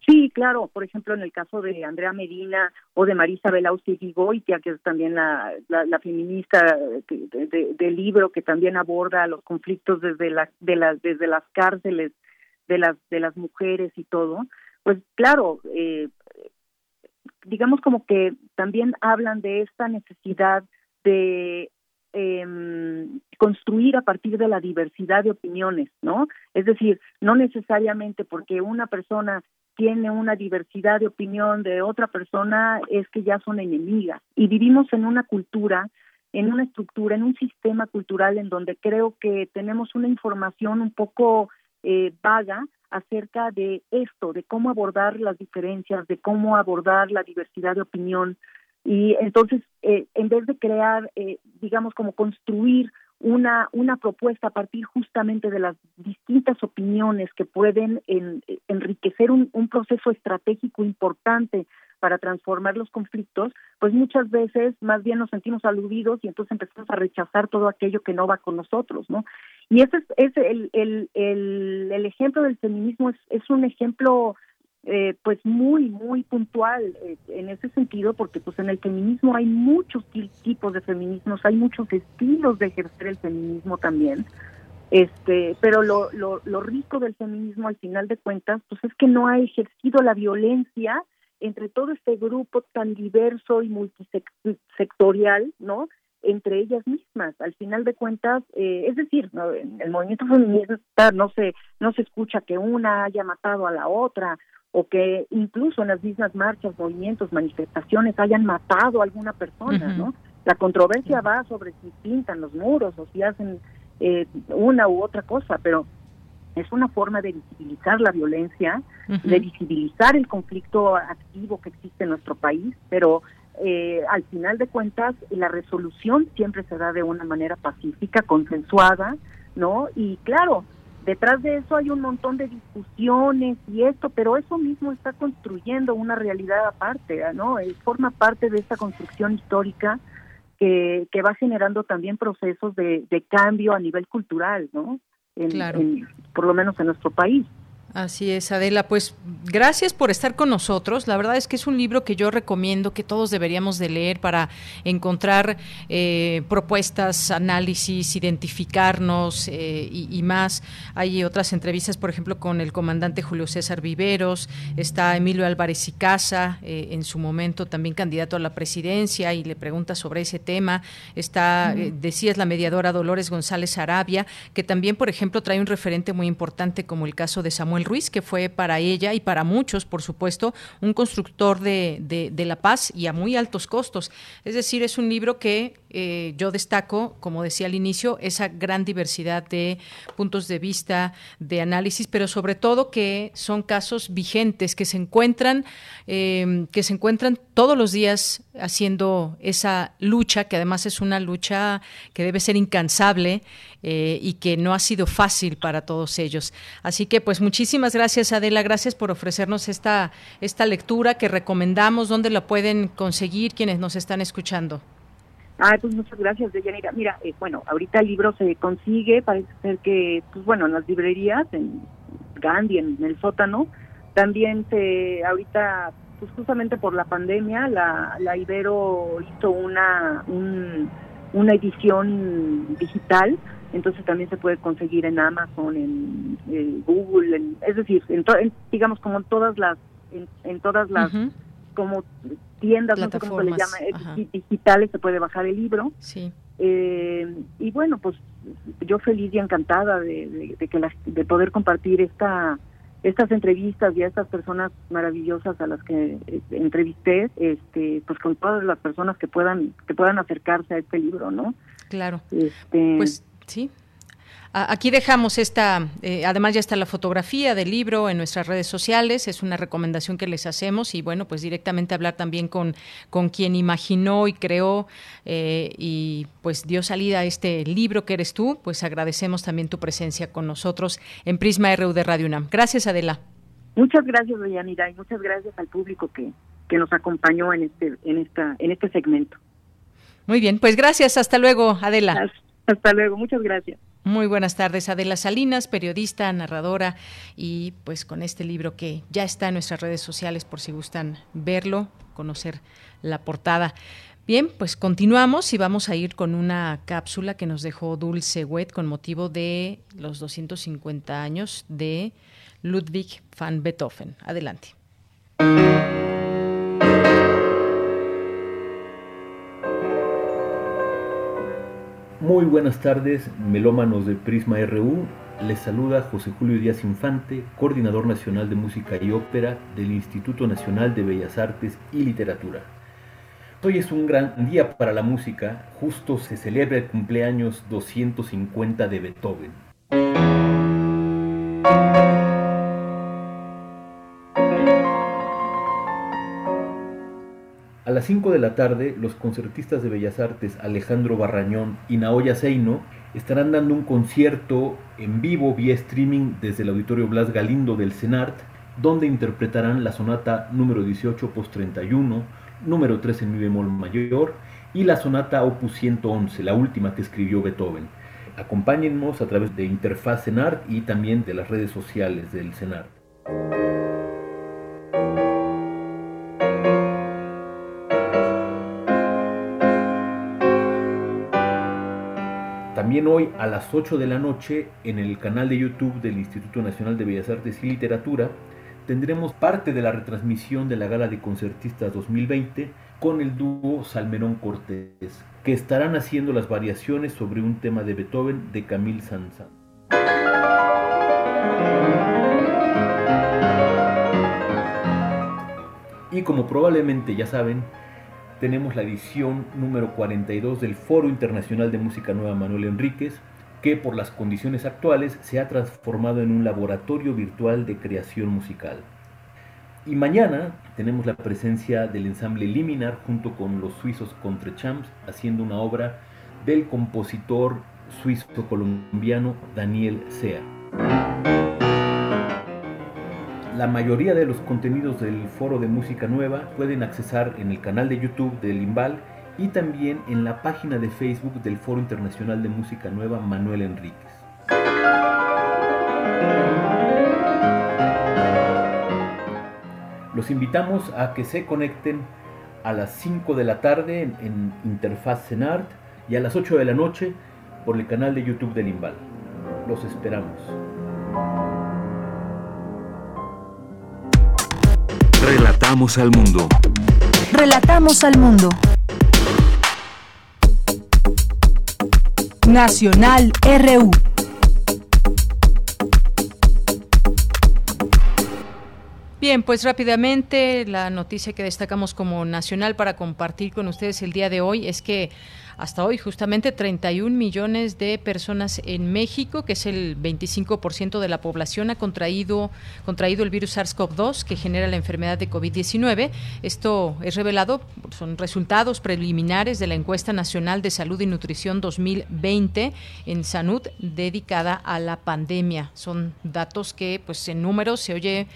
Sí, claro. Por ejemplo, en el caso de Andrea Medina o de Marisa Belausti Gigoitia, que es también la, la, feminista del libro que también aborda los conflictos desde, la, de las desde las cárceles de las de las mujeres y todo. Pues claro, eh, digamos como que también hablan de esta necesidad de em, construir a partir de la diversidad de opiniones, ¿no? Es decir, no necesariamente porque una persona tiene una diversidad de opinión de otra persona es que ya son enemigas. Y vivimos en una cultura, en una estructura, en un sistema cultural en donde creo que tenemos una información un poco eh, vaga acerca de esto, de cómo abordar las diferencias, de cómo abordar la diversidad de opinión. Y entonces, eh, en vez de crear, eh, digamos, como construir una, una propuesta a partir justamente de las distintas opiniones que pueden enriquecer un, un proceso estratégico importante para transformar los conflictos, pues muchas veces más bien nos sentimos aludidos y entonces empezamos a rechazar todo aquello que no va con nosotros, ¿no? Y ese es, el, el, el, el, ejemplo del feminismo, es, es un ejemplo eh, pues muy, muy puntual eh, en ese sentido, porque pues en el feminismo hay muchos tipos de feminismos, hay muchos estilos de ejercer el feminismo también. Este, pero lo, lo, lo rico del feminismo al final de cuentas, pues es que no ha ejercido la violencia entre todo este grupo tan diverso y multisectorial, ¿no? entre ellas mismas. Al final de cuentas, eh, es decir, el movimiento feminista no se no se escucha que una haya matado a la otra o que incluso en las mismas marchas, movimientos, manifestaciones hayan matado a alguna persona, ¿no? La controversia va sobre si pintan los muros o si hacen eh, una u otra cosa, pero es una forma de visibilizar la violencia, de visibilizar el conflicto activo que existe en nuestro país, pero eh, al final de cuentas la resolución siempre se da de una manera pacífica, consensuada, ¿no? Y claro, detrás de eso hay un montón de discusiones y esto, pero eso mismo está construyendo una realidad aparte, ¿no? Eh, forma parte de esta construcción histórica que, que va generando también procesos de, de cambio a nivel cultural, ¿no? Por lo menos en nuestro país. Así es, Adela. Pues gracias por estar con nosotros. La verdad es que es un libro que yo recomiendo que todos deberíamos de leer para encontrar eh, propuestas, análisis, identificarnos eh, y, más. Hay otras entrevistas, por ejemplo, con el comandante Julio César Viveros. Está Emilio Álvarez y Casa, eh, en su momento también candidato a la presidencia y le pregunta sobre ese tema. Está, decías, la mediadora Dolores González Arabia, que también, por ejemplo, trae un referente muy importante como el caso de Samuel Ruiz, que fue para ella y para muchos, por supuesto, un constructor de, la paz y a muy altos costos. Es decir, es un libro que eh, yo destaco, como decía al inicio, esa gran diversidad de puntos de vista, de análisis, pero sobre todo que son casos vigentes, que se encuentran, em, que se encuentran todos los días haciendo esa lucha, que además es una lucha que debe ser incansable eh, y que no ha sido fácil para todos ellos. Así que, pues, muchísimas gracias, Adela, gracias por ofrecernos esta, esta lectura que recomendamos, dónde la pueden conseguir quienes nos están escuchando. Ah, pues muchas gracias, Deyanira. Mira, eh, bueno, ahorita el libro se consigue, parece ser que, pues bueno, en las librerías, en Gandhi, en el sótano, también se, ahorita, pues justamente por la pandemia, la, la Ibero hizo una, una edición digital, entonces también se puede conseguir en Amazon, en, Google, es decir, en, digamos como en todas las, en, todas las como tiendas, no sé cómo se le llama, eh, digitales, se puede bajar el libro. Sí. Eh, y bueno, pues yo feliz y encantada de, que de poder compartir esta estas entrevistas y a estas personas maravillosas a las que eh, entrevisté, este, pues con todas las personas que puedan que puedan acercarse a este libro, ¿no? Claro. Este, pues sí, Aquí dejamos esta, eh, además ya está la fotografía del libro en nuestras redes sociales, es una recomendación que les hacemos y bueno, pues directamente hablar también con, con quien imaginó y creó eh, y pues dio salida a este libro que eres tú, pues agradecemos también tu presencia con nosotros en Prisma RU de Radio UNAM. Gracias Adela. Muchas gracias, Deyanira, y muchas gracias al público que, que nos acompañó en este, en esta, en este segmento. Muy bien, pues gracias, hasta luego, Adela. Hasta luego, muchas gracias. Muy buenas tardes, Adela Salinas, periodista, narradora y pues con este libro que ya está en nuestras redes sociales por si gustan verlo, conocer la portada. Bien, pues continuamos y vamos a ir con una cápsula que nos dejó Dulce Wet con motivo de los 250 años de Ludwig van Beethoven. Adelante. Muy buenas tardes, melómanos de Prisma RU. Les saluda José Julio Díaz Infante, coordinador nacional de música y ópera del Instituto Nacional de Bellas Artes y Literatura. Hoy es un gran día para la música, justo se celebra el cumpleaños 250 de Beethoven. 5 de la tarde, los concertistas de Bellas Artes Alejandro Barrañón y Naoya Seino estarán dando un concierto en vivo vía streaming desde el Auditorio Blas Galindo del CENART, donde interpretarán la sonata número 18 post 31, número 3 en mi bemol mayor y la sonata opus 111, la última que escribió Beethoven. Acompáñennos a través de Interfaz CENART y también de las redes sociales del CENART. También hoy a las 8 de la noche en el canal de YouTube del Instituto Nacional de Bellas Artes y Literatura tendremos parte de la retransmisión de la Gala de Concertistas 2020 con el dúo Salmerón Cortés, que estarán haciendo las variaciones sobre un tema de Beethoven de Camille Saint-Saëns. Y como probablemente ya saben, tenemos la edición número 42 del Foro Internacional de Música Nueva Manuel Enríquez, que por las condiciones actuales se ha transformado en un laboratorio virtual de creación musical. Y mañana tenemos la presencia del ensamble Liminar junto con los suizos Contrechamps haciendo una obra del compositor suizo-colombiano Daniel Sea. La mayoría de los contenidos del Foro de Música Nueva pueden accesar en el canal de YouTube del IMBAL y también en la página de Facebook del Foro Internacional de Música Nueva Manuel Enríquez. Los invitamos a que se conecten a las 5 de la tarde en, Interfaz Cenart y a las 8 de la noche por el canal de YouTube del IMBAL. Los esperamos. Relatamos al mundo. Relatamos al mundo. Nacional RU. Bien, pues rápidamente la noticia que destacamos como nacional para compartir con ustedes el día de hoy es que hasta hoy justamente 31 millones de personas en México, que es el 25% de la población, ha contraído, contraído el virus SARS-CoV-2 que genera la enfermedad de COVID-19. Esto es revelado, son resultados preliminares de la encuesta nacional de salud y nutrición 2020 en Sanud dedicada a la pandemia. Son datos que pues en números se oye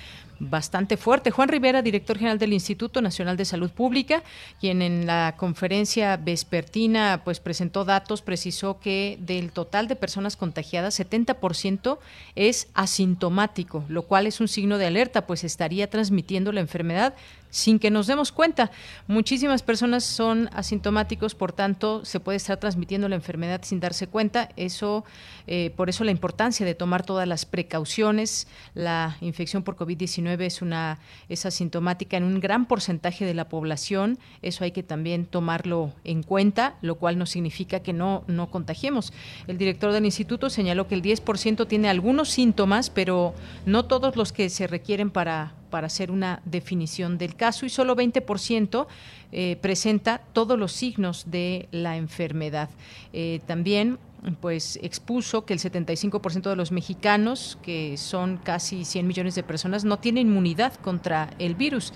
bastante fuerte. Juan Rivera, director general del Instituto Nacional de Salud Pública, quien en la conferencia vespertina pues presentó datos, precisó que del total de personas contagiadas, 70% es asintomático, lo cual es un signo de alerta, pues estaría transmitiendo la enfermedad sin que nos demos cuenta. Muchísimas personas son asintomáticos, por tanto, se puede estar transmitiendo la enfermedad sin darse cuenta. Eso, eh, por eso la importancia de tomar todas las precauciones. La infección por COVID-19 es una es asintomática en un gran porcentaje de la población. Eso hay que también tomarlo en cuenta, lo cual no significa que no no contagiemos. El director del instituto señaló que el 10% tiene algunos síntomas, pero no todos los que se requieren para para hacer una definición del caso y solo 20% eh, presenta todos los signos de la enfermedad. Eh, también pues expuso que el 75% de los mexicanos, que son casi 100 millones de personas, no tienen inmunidad contra el virus,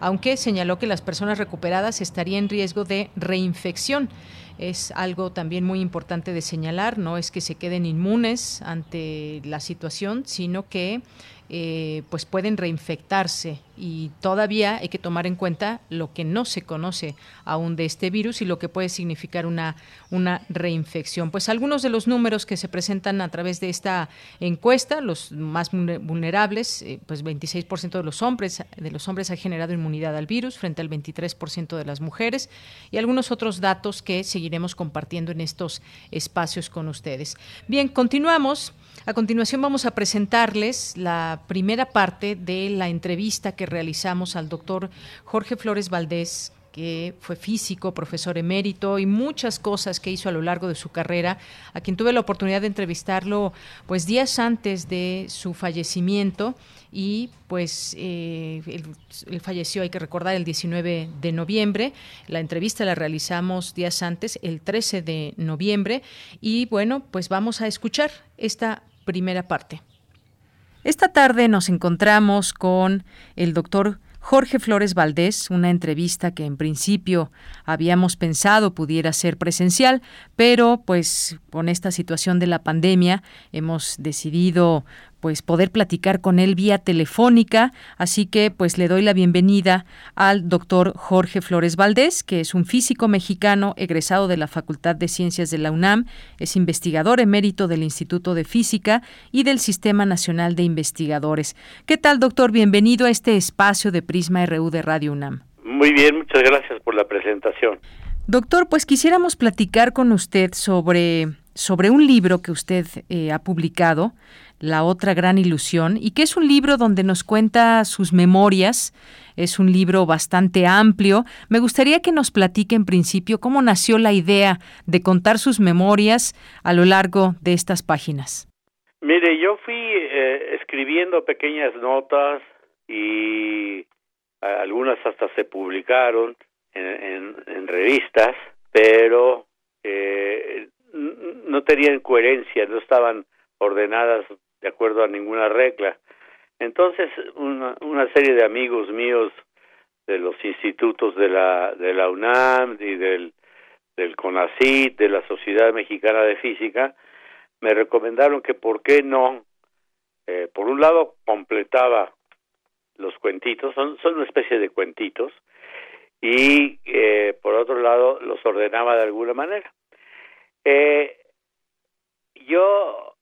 aunque señaló que las personas recuperadas estarían en riesgo de reinfección es algo también muy importante de señalar, no es que se queden inmunes ante la situación, sino que eh, pues pueden reinfectarse y todavía hay que tomar en cuenta lo que no se conoce aún de este virus y lo que puede significar una, una reinfección. Pues algunos de los números que se presentan a través de esta encuesta, los más vulnerables, eh, pues 26% de los hombres de los hombres ha generado inmunidad al virus frente al 23% de las mujeres y algunos otros datos que seguiremos compartiendo en estos espacios con ustedes. Bien, continuamos. A continuación vamos a presentarles la primera parte de la entrevista que realizamos al doctor Jorge Flores Valdés, que fue físico, profesor emérito y muchas cosas que hizo a lo largo de su carrera, a quien tuve la oportunidad de entrevistarlo pues días antes de su fallecimiento y pues eh, él, falleció, hay que recordar, el 19 de noviembre. La entrevista la realizamos días antes, el 13 de noviembre y bueno, pues vamos a escuchar esta primera parte. Esta tarde nos encontramos con el doctor Jorge Flores Valdés, una entrevista que en principio habíamos pensado pudiera ser presencial, pero pues con esta situación de la pandemia hemos decidido pues poder platicar con él vía telefónica, así que pues le doy la bienvenida al doctor Jorge Flores Valdés, que es un físico mexicano egresado de la Facultad de Ciencias de la UNAM, es investigador emérito del Instituto de Física y del Sistema Nacional de Investigadores. ¿Qué tal, doctor? Bienvenido a este espacio de Prisma RU de Radio UNAM. Muy bien, muchas gracias por la presentación. Doctor, pues quisiéramos platicar con usted sobre, sobre un libro que usted eh, ha publicado la otra gran ilusión, y que es un libro donde nos cuenta sus memorias. Es un libro bastante amplio. Me gustaría que nos platique en principio cómo nació la idea de contar sus memorias a lo largo de estas páginas. Mire, yo fui eh, escribiendo pequeñas notas y algunas hasta se publicaron en, revistas, pero eh, no tenían coherencia, no estaban ordenadas de acuerdo a ninguna regla. Entonces, una, una serie de amigos míos de los institutos de la, de la UNAM y del, del CONACYT, de la Sociedad Mexicana de Física, me recomendaron que por qué no, eh, por un lado, completaba los cuentitos, son, una especie de cuentitos, y eh, por otro lado los ordenaba de alguna manera. Eh, yo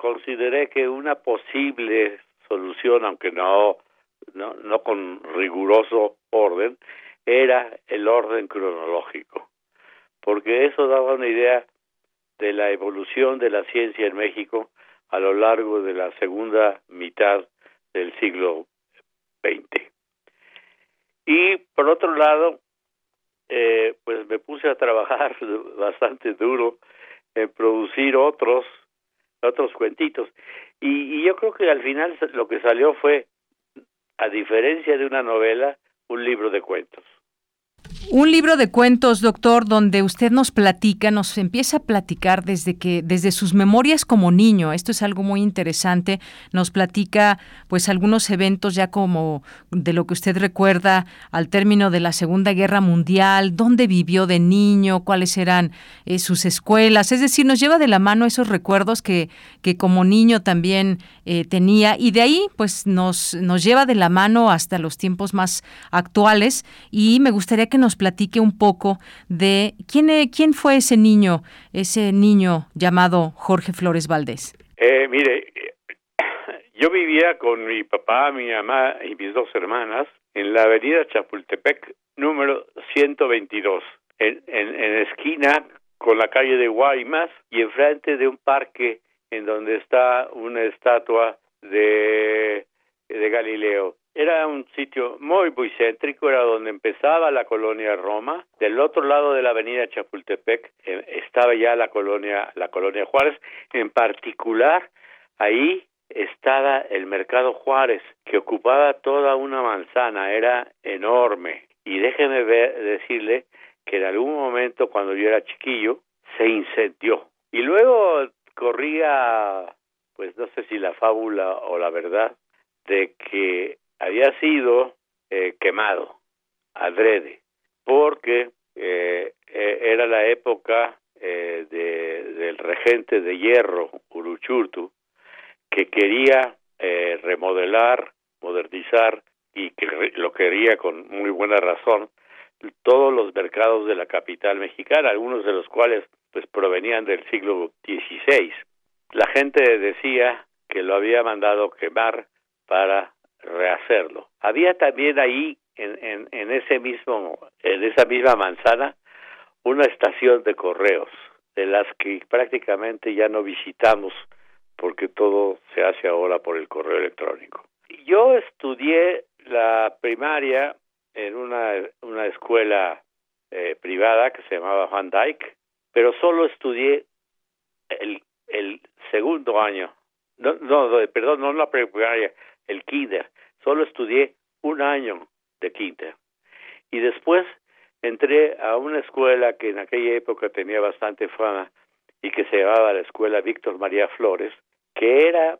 consideré que una posible solución, aunque no, no, no con riguroso orden, era el orden cronológico, porque eso daba una idea de la evolución de la ciencia en México a lo largo de la segunda mitad del siglo XX. Y por otro lado, eh, pues me puse a trabajar bastante duro en producir otros otros cuentitos. Y, yo creo que al final lo que salió fue, a diferencia de una novela, un libro de cuentos. Un libro de cuentos, doctor, donde usted nos platica, nos empieza a platicar desde que, desde sus memorias como niño. Esto es algo muy interesante. Nos platica, pues, algunos eventos ya como de lo que usted recuerda al término de la Segunda Guerra Mundial, dónde vivió de niño, cuáles eran eh, sus escuelas. Es decir, nos lleva de la mano esos recuerdos que, que como niño también eh, tenía y de ahí, pues, nos, nos lleva de la mano hasta los tiempos más actuales. Y me gustaría que nos platique un poco de quién, e, quién fue ese niño, ese niño llamado Jorge Flores Valdés. Eh, mire, Yo vivía con mi papá, mi mamá y mis dos hermanas en la avenida Chapultepec número 122, en, en, esquina con la calle de Guaymas y enfrente de un parque en donde está una estatua de Galileo. Era un sitio muy, muy céntrico, era donde empezaba la colonia Roma. Del otro lado de la avenida Chapultepec eh, estaba ya la colonia, la colonia Juárez. En particular, ahí estaba el mercado Juárez, que ocupaba toda una manzana, era enorme. Y déjeme decirle que en algún momento cuando yo era chiquillo se incendió. Y luego corría, pues no sé si la fábula o la verdad, de que había sido eh, quemado adrede, porque eh, eh, era la época de, del regente de hierro, Uruchurtu, que quería remodelar, modernizar y que lo quería con muy buena razón todos los mercados de la capital mexicana, algunos de los cuales pues provenían del siglo XVI. La gente decía que lo había mandado quemar para rehacerlo. Había también ahí en, en, en ese mismo en esa misma manzana una estación de correos de las que prácticamente ya no visitamos porque todo se hace ahora por el correo electrónico. Yo estudié la primaria en una, una escuela eh, privada que se llamaba Van Dyke, pero solo estudié el, el segundo año, no, no, perdón, no la primaria, el kinder, solo estudié un año de kinder. Y después entré a una escuela que en aquella época tenía bastante fama y que se llamaba la Escuela Víctor María Flores, que era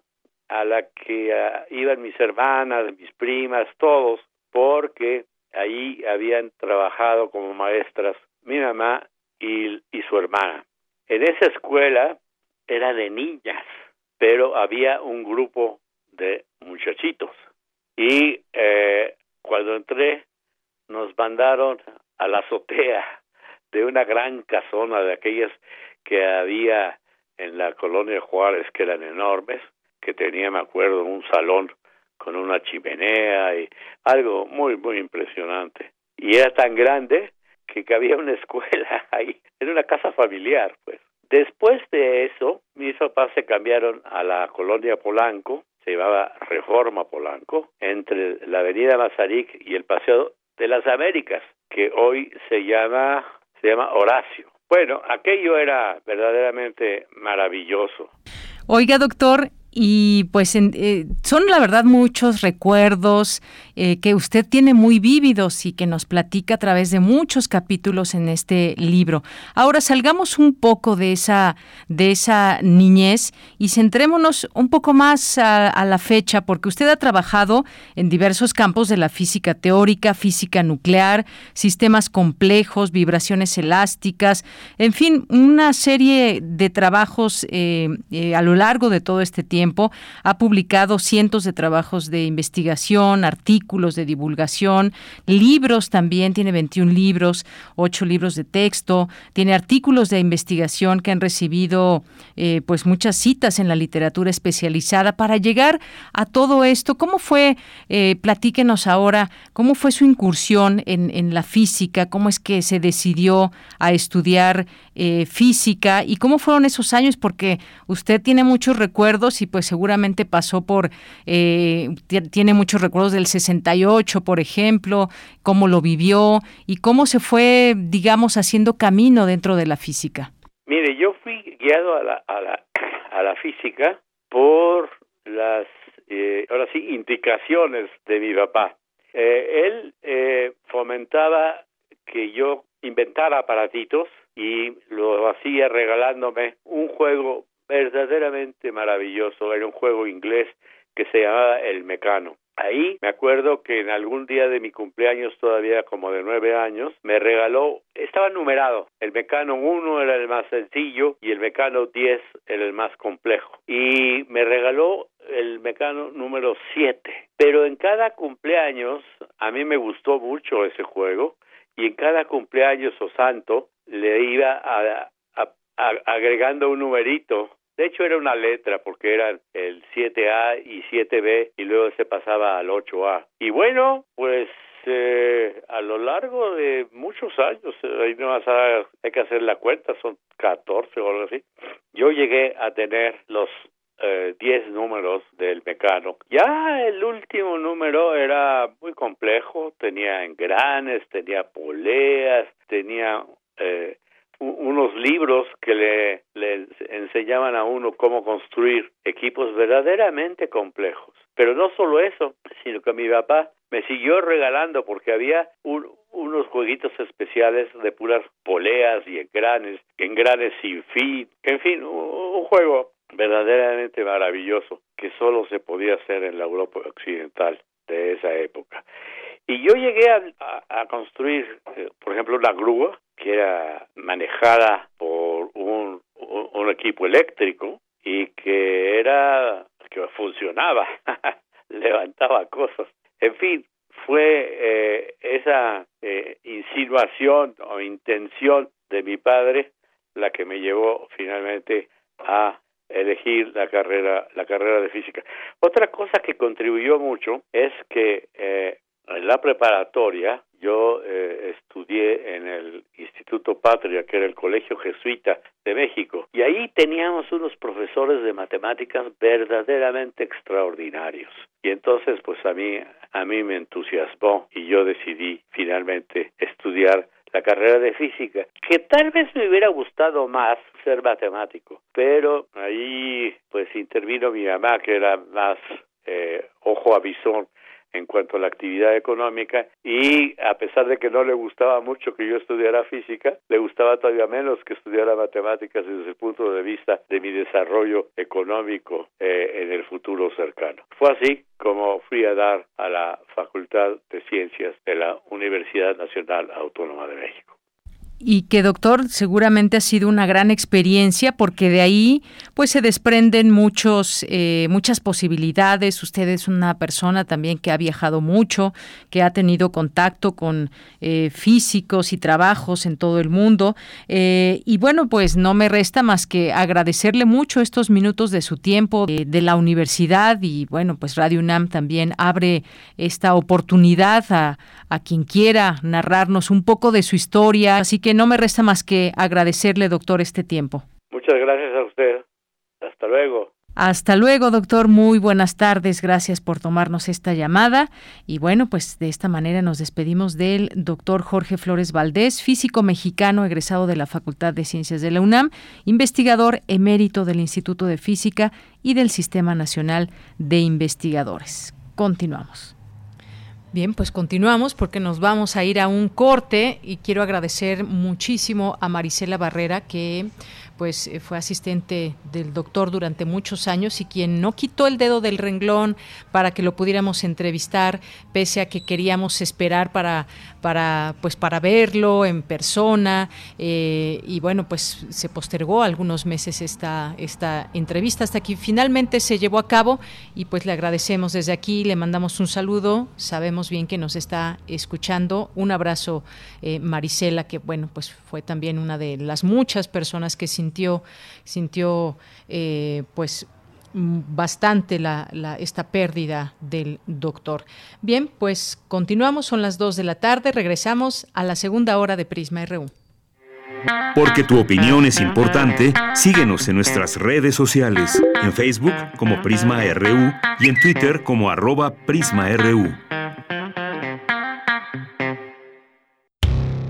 a la que iban mis hermanas, mis primas, todos, porque Ahí habían trabajado como maestras mi mamá y, y su hermana. En esa escuela era de niñas, pero había un grupo de muchachitos. Y eh, cuando entré, nos mandaron a la azotea de una gran casona de aquellas que había en la colonia Juárez, que eran enormes, que tenía, me acuerdo, un salón con una chimenea y algo muy, muy impresionante. Y era tan grande que cabía una escuela ahí, era una casa familiar, pues. Después de eso, mis papás se cambiaron a la colonia Polanco, se llamaba Reforma Polanco, entre la avenida Mazarik y el Paseo de las Américas, que hoy se llama, se llama Horacio. Bueno, aquello era verdaderamente maravilloso. Oiga, doctor, y pues eh, son la verdad muchos recuerdos eh, que usted tiene muy vívidos y que nos platica a través de muchos capítulos en este libro. Ahora salgamos un poco de esa, de esa niñez y centrémonos un poco más a, la fecha, porque usted ha trabajado en diversos campos de la física teórica, física nuclear, sistemas complejos, vibraciones elásticas, en fin, una serie de trabajos eh, a lo largo de todo este tiempo ha publicado cientos de trabajos de investigación, artículos de divulgación, libros también, tiene 21 libros, 8 libros de texto, tiene artículos de investigación que han recibido eh, pues muchas citas en la literatura especializada. Para llegar a todo esto. ¿Cómo fue, eh, platíquenos ahora, cómo fue su incursión en, la física, cómo es que se decidió a estudiar eh, física y cómo fueron esos años, porque usted tiene muchos recuerdos y pues seguramente pasó por, eh, tiene muchos recuerdos del 68, por ejemplo, cómo lo vivió y cómo se fue, digamos, haciendo camino dentro de la física. Mire, yo fui guiado a la, a la, a la física por las, eh, ahora sí, indicaciones de mi papá. él fomentaba que yo inventara aparatitos y lo hacía regalándome un juego verdaderamente maravilloso, era un juego inglés que se llamaba El Mecano. Ahí me acuerdo que en algún día de mi cumpleaños, todavía como de nueve años, me regaló, estaba numerado, el Mecano 1 era el más sencillo y el Mecano 10 era el más complejo. Y me regaló el Mecano número 7. Pero en cada cumpleaños, a mí me gustó mucho ese juego y en cada cumpleaños o santo le iba a, agregando un numerito De hecho era una letra porque eran el 7A y 7B y luego se pasaba al 8A. Y bueno, pues eh, a lo largo de muchos años, eh, ahí no hay que hacer la cuenta, son 14 o algo así, yo llegué a tener los 10 eh, números del mecano. Ya el último número era muy complejo, tenía engranes, tenía poleas, tenía eh, unos libros que le, enseñaban a uno cómo construir equipos verdaderamente complejos. Pero no solo eso, sino que mi papá me siguió regalando porque había unos jueguitos especiales de puras poleas y engranes, engranes sin fin, en fin, un juego verdaderamente maravilloso que solo se podía hacer en la Europa occidental de esa época. Y yo llegué a, construir, eh, por ejemplo, una grúa que era manejada por un, un, equipo eléctrico y que era que funcionaba, levantaba cosas. En fin, fue eh, esa eh, insinuación o intención de mi padre la que me llevó finalmente a elegir la carrera la carrera de física. Otra cosa que contribuyó mucho es que eh, en la preparatoria yo eh, estudié en el Instituto Patria, que era el Colegio Jesuita de México, y ahí teníamos unos profesores de matemáticas verdaderamente extraordinarios. Y entonces, pues a mí, a mí me entusiasmó y yo decidí finalmente estudiar la carrera de física, que tal vez me hubiera gustado más ser matemático, pero ahí pues intervino mi mamá, que era más eh, ojo a bisón en cuanto a la actividad económica y a pesar de que no le gustaba mucho que yo estudiara física, le gustaba todavía menos que estudiara matemáticas desde el punto de vista de mi desarrollo económico eh, en el futuro cercano. Fue así como fui a dar a la Facultad de Ciencias de la Universidad Nacional Autónoma de México y que doctor seguramente ha sido una gran experiencia porque de ahí pues se desprenden muchos eh, muchas posibilidades. Usted es una persona también que ha viajado mucho que ha tenido contacto con eh, físicos y trabajos en todo el mundo. Eh, y bueno pues no me resta más que agradecerle mucho estos minutos de su tiempo de la universidad. Y bueno pues Radio UNAM también abre esta oportunidad a, a quien quiera narrarnos un poco de su historia. Así que no me resta más que agradecerle, doctor, este tiempo. Muchas gracias a usted. Hasta luego. Hasta luego, doctor. Muy buenas tardes. Gracias por tomarnos esta llamada. Y bueno, pues de esta manera nos despedimos del doctor Jorge Flores Valdés, físico mexicano egresado de la Facultad de Ciencias de la UNAM, investigador emérito del Instituto de Física y del Sistema Nacional de Investigadores. Continuamos. Bien, pues continuamos porque nos vamos a ir a un corte y quiero agradecer muchísimo a Marisela Barrera que pues eh, fue asistente del doctor durante muchos años y quien no quitó el dedo del renglón para que lo pudiéramos entrevistar, pese a que queríamos esperar para, para, pues para verlo en persona. Eh, y bueno, pues se postergó algunos meses esta, esta entrevista hasta que finalmente se llevó a cabo y pues le agradecemos desde aquí, le mandamos un saludo, sabemos bien que nos está escuchando. Un abrazo, eh, Marisela, que bueno, pues fue también una de las muchas personas que sin sintió, sintió eh, pues bastante la, esta pérdida del doctor. Bien, pues continuamos, son las 2 de la tarde, regresamos a la segunda hora de Prisma RU. Porque tu opinión es importante, síguenos en nuestras redes sociales, en Facebook como Prisma RU y en Twitter como arroba PrismaRU.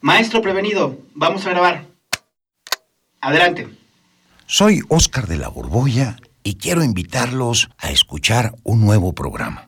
Maestro prevenido, vamos a grabar. Adelante. Soy Óscar de la Borbolla y quiero invitarlos a escuchar un nuevo programa,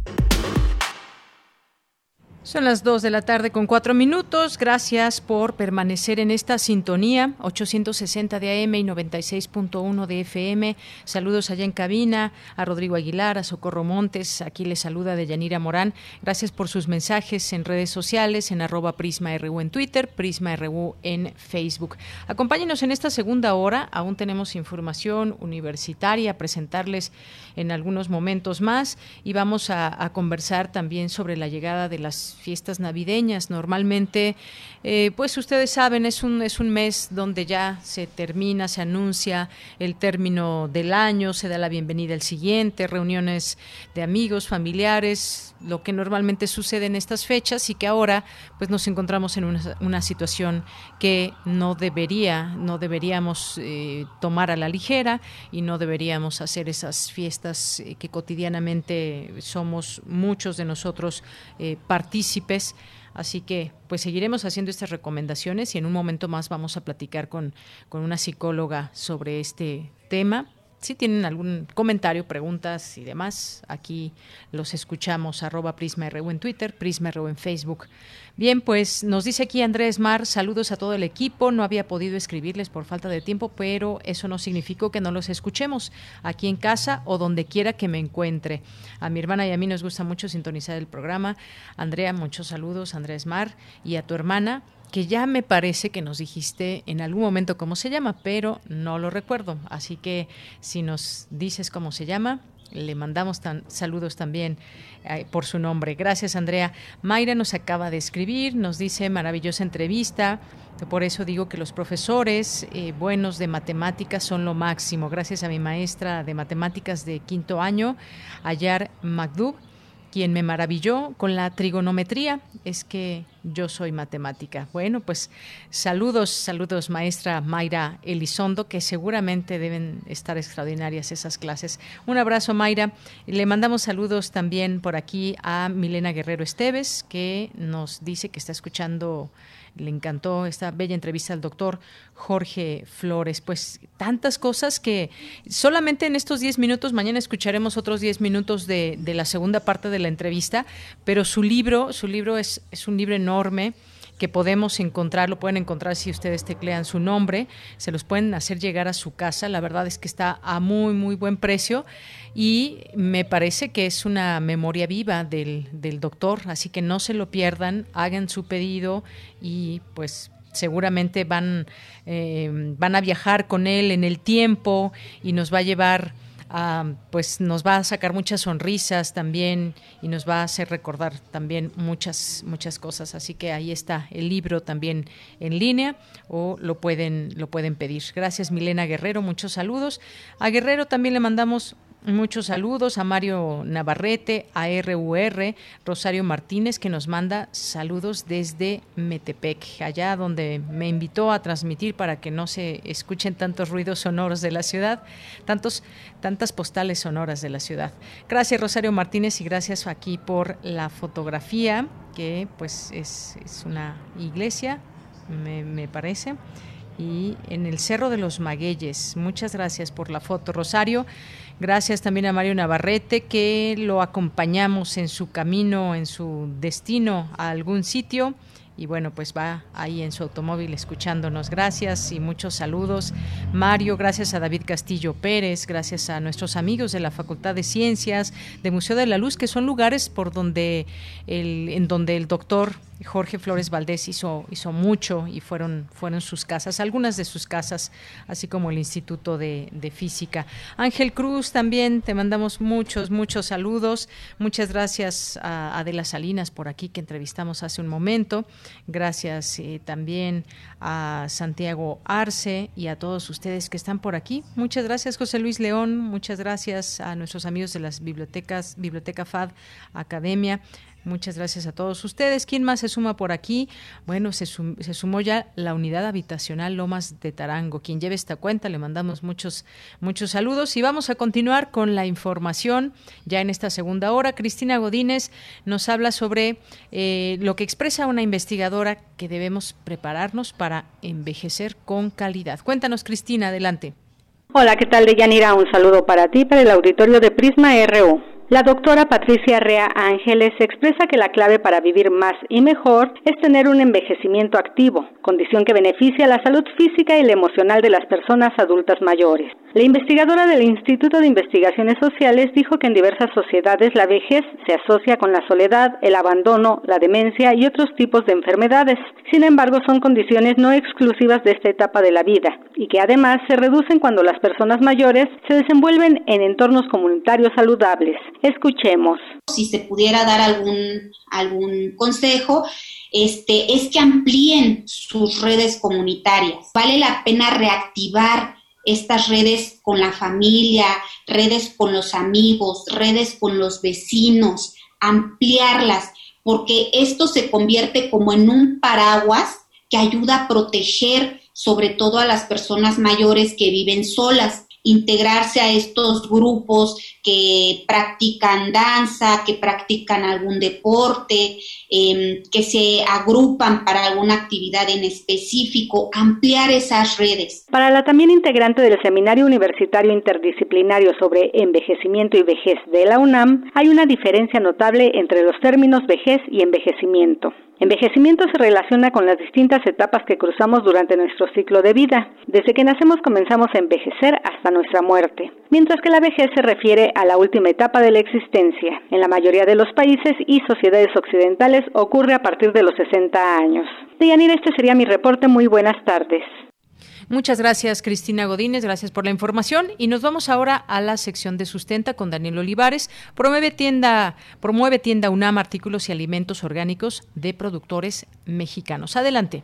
Son las 2 de la tarde con 4 minutos. Gracias por permanecer en esta sintonía. 860 de AM y 96.1 de FM. Saludos allá en cabina a Rodrigo Aguilar, a Socorro Montes. Aquí les saluda de Yanira Morán. Gracias por sus mensajes en redes sociales, en arroba Prisma RU en Twitter, Prisma RU en Facebook. Acompáñenos en esta segunda hora. Aún tenemos información universitaria a presentarles en algunos momentos más y vamos a conversar también sobre la llegada de las fiestas navideñas. Normalmente, eh, pues ustedes saben, es un, es un mes donde ya se termina, se anuncia el término del año, se da la bienvenida al siguiente, reuniones de amigos, familiares, lo que normalmente sucede en estas fechas y que ahora pues nos encontramos en una, situación que no debería, no deberíamos eh, tomar a la ligera y no deberíamos hacer esas fiestas eh, que cotidianamente somos muchos de nosotros partícipes. Así que pues seguiremos haciendo estas recomendaciones y en un momento más vamos a platicar con, con una psicóloga sobre este tema si tienen algún comentario, preguntas y demás, aquí los escuchamos, arroba Prisma RU en Twitter, Prisma RU en Facebook. Bien, pues nos dice aquí Andrés Mar, saludos a todo el equipo, no había podido escribirles por falta de tiempo, pero eso no significó que no los escuchemos aquí en casa o donde quiera que me encuentre. A mi hermana y a mí nos gusta mucho sintonizar el programa. Andrea, muchos saludos, Andrés Mar, y a tu hermana que ya me parece que nos dijiste en algún momento cómo se llama, pero no lo recuerdo. Así que si nos dices cómo se llama, le mandamos tan, saludos también por su nombre. Gracias, Andrea. Mayra nos acaba de escribir, nos dice maravillosa entrevista. Por eso digo que los profesores eh, buenos de matemáticas son lo máximo. Gracias a mi maestra de matemáticas de quinto año, Ayar Magdub quien me maravilló con la trigonometría es que yo soy matemática. Bueno, pues saludos, saludos maestra Mayra Elizondo, que seguramente deben estar extraordinarias esas clases. Un abrazo Mayra. Le mandamos saludos también por aquí a Milena Guerrero Esteves, que nos dice que está escuchando le encantó esta bella entrevista al doctor Jorge Flores. Pues tantas cosas que solamente en estos 10 minutos, mañana escucharemos otros 10 minutos de, de, la segunda parte de la entrevista, pero su libro, su libro es, es un libro enorme que podemos encontrar, lo pueden encontrar si ustedes teclean su nombre, se los pueden hacer llegar a su casa. La verdad es que está a muy, muy buen precio y me parece que es una memoria viva del, del doctor, así que no se lo pierdan, hagan su pedido y pues seguramente van, eh, van a viajar con él en el tiempo y nos va a llevar pues nos va a sacar muchas sonrisas también y nos va a hacer recordar también muchas muchas cosas. Así que ahí está el libro también en línea o lo pueden lo pueden pedir. Gracias Milena Guerrero. Muchos saludos. A Guerrero también le mandamos Muchos saludos a Mario Navarrete, a RUR, Rosario Martínez, que nos manda saludos desde Metepec, allá donde me invitó a transmitir para que no se escuchen tantos ruidos sonoros de la ciudad, tantos, tantas postales sonoras de la ciudad. Gracias Rosario Martínez y gracias aquí por la fotografía, que pues es, una iglesia, me, me parece y en el Cerro de los Magueyes. Muchas gracias por la foto, Rosario. Gracias también a Mario Navarrete, que lo acompañamos en su camino, en su destino a algún sitio y bueno, pues va ahí en su automóvil escuchándonos. Gracias y muchos saludos. Mario, gracias a David Castillo Pérez, gracias a nuestros amigos de la Facultad de Ciencias, de Museo de la Luz, que son lugares por donde el, en donde el doctor Jorge Flores Valdés hizo, hizo mucho y fueron, fueron sus casas, algunas de sus casas, así como el Instituto de, Física. Ángel Cruz, también te mandamos muchos, muchos saludos. Muchas gracias a Adela Salinas por aquí que entrevistamos hace un momento. Gracias eh, también a Santiago Arce y a todos ustedes que están por aquí. Muchas gracias, José Luis León. Muchas gracias a nuestros amigos de las bibliotecas, Biblioteca FAD Academia. Muchas gracias a todos ustedes. ¿Quién más se suma por aquí? Bueno, se, sumó ya la unidad habitacional Lomas de Tarango. Quien lleve esta cuenta, le mandamos muchos, muchos saludos y vamos a continuar con la información ya en esta segunda hora. Cristina Godínez nos habla sobre eh, lo que expresa una investigadora que debemos prepararnos para envejecer con calidad. Cuéntanos, Cristina, adelante. Hola, ¿qué tal, Deyanira? Un saludo para ti, para el auditorio de Prisma RU. La doctora Patricia Rea Ángeles expresa que la clave para vivir más y mejor es tener un envejecimiento activo, condición que beneficia la salud física y la emocional de las personas adultas mayores. La investigadora del Instituto de Investigaciones Sociales dijo que en diversas sociedades la vejez se asocia con la soledad, el abandono, la demencia y otros tipos de enfermedades. Sin embargo, son condiciones no exclusivas de esta etapa de la vida y que además se reducen cuando las personas mayores se desenvuelven en entornos comunitarios saludables. Escuchemos. Si se pudiera dar algún, algún consejo, este, es que amplíen sus redes comunitarias. Vale la pena reactivar estas redes con la familia, redes con los amigos, redes con los vecinos, ampliarlas, porque esto se convierte como en un paraguas que ayuda a proteger sobre todo a las personas mayores que viven solas integrarse a estos grupos que practican danza, que practican algún deporte, em, que se agrupan para alguna actividad en específico, ampliar esas redes. Para la también integrante del Seminario Universitario Interdisciplinario sobre Envejecimiento y Vejez de la UNAM, hay una diferencia notable entre los términos vejez y envejecimiento. Envejecimiento se relaciona con las distintas etapas que cruzamos durante nuestro ciclo de vida. Desde que nacemos comenzamos a envejecer hasta nuestra muerte, mientras que la vejez se refiere a la última etapa de la existencia. En la mayoría de los países y sociedades occidentales ocurre a partir de los 60 años. Deyanira, este sería mi reporte. Muy buenas tardes. Muchas gracias, Cristina Godínez. Gracias por la información. Y nos vamos ahora a la sección de sustenta con Daniel Olivares. Promueve tienda, promueve tienda UNAM artículos y alimentos orgánicos de productores mexicanos. Adelante.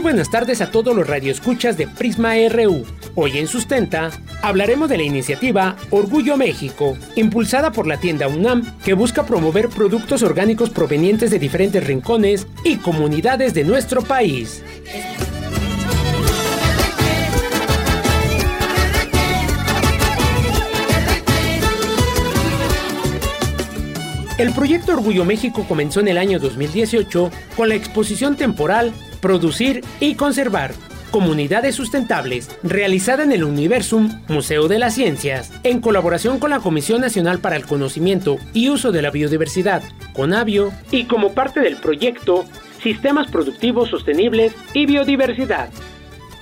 Muy buenas tardes a todos los radioescuchas de Prisma RU. Hoy en Sustenta hablaremos de la iniciativa Orgullo México, impulsada por la tienda UNAM, que busca promover productos orgánicos provenientes de diferentes rincones y comunidades de nuestro país. El proyecto Orgullo México comenzó en el año 2018 con la exposición temporal Producir y Conservar, Comunidades Sustentables, realizada en el Universum Museo de las Ciencias, en colaboración con la Comisión Nacional para el Conocimiento y Uso de la Biodiversidad, CONABIO, y como parte del proyecto Sistemas Productivos Sostenibles y Biodiversidad,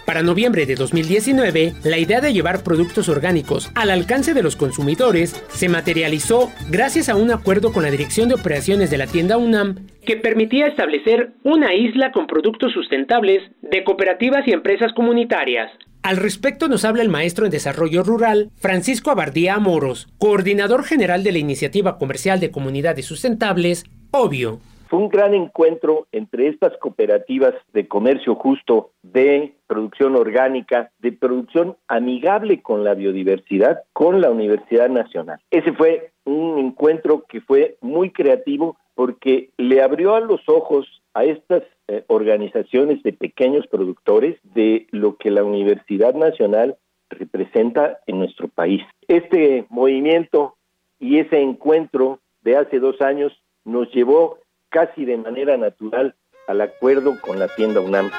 para noviembre de 2019, la idea de llevar productos orgánicos al alcance de los consumidores se materializó gracias a un acuerdo con la Dirección de Operaciones de la tienda UNAM que permitía establecer una isla con productos sustentables de cooperativas y empresas comunitarias. Al respecto nos habla el maestro en Desarrollo Rural, Francisco Abardía Amoros, coordinador general de la Iniciativa Comercial de Comunidades Sustentables, Obvio. Fue un gran encuentro entre estas cooperativas de comercio justo, de producción orgánica, de producción amigable con la biodiversidad, con la Universidad Nacional. Ese fue un encuentro que fue muy creativo porque le abrió a los ojos a estas eh, organizaciones de pequeños productores de lo que la Universidad Nacional representa en nuestro país. Este movimiento y ese encuentro de hace dos años nos llevó casi de manera natural al acuerdo con la tienda UNAM.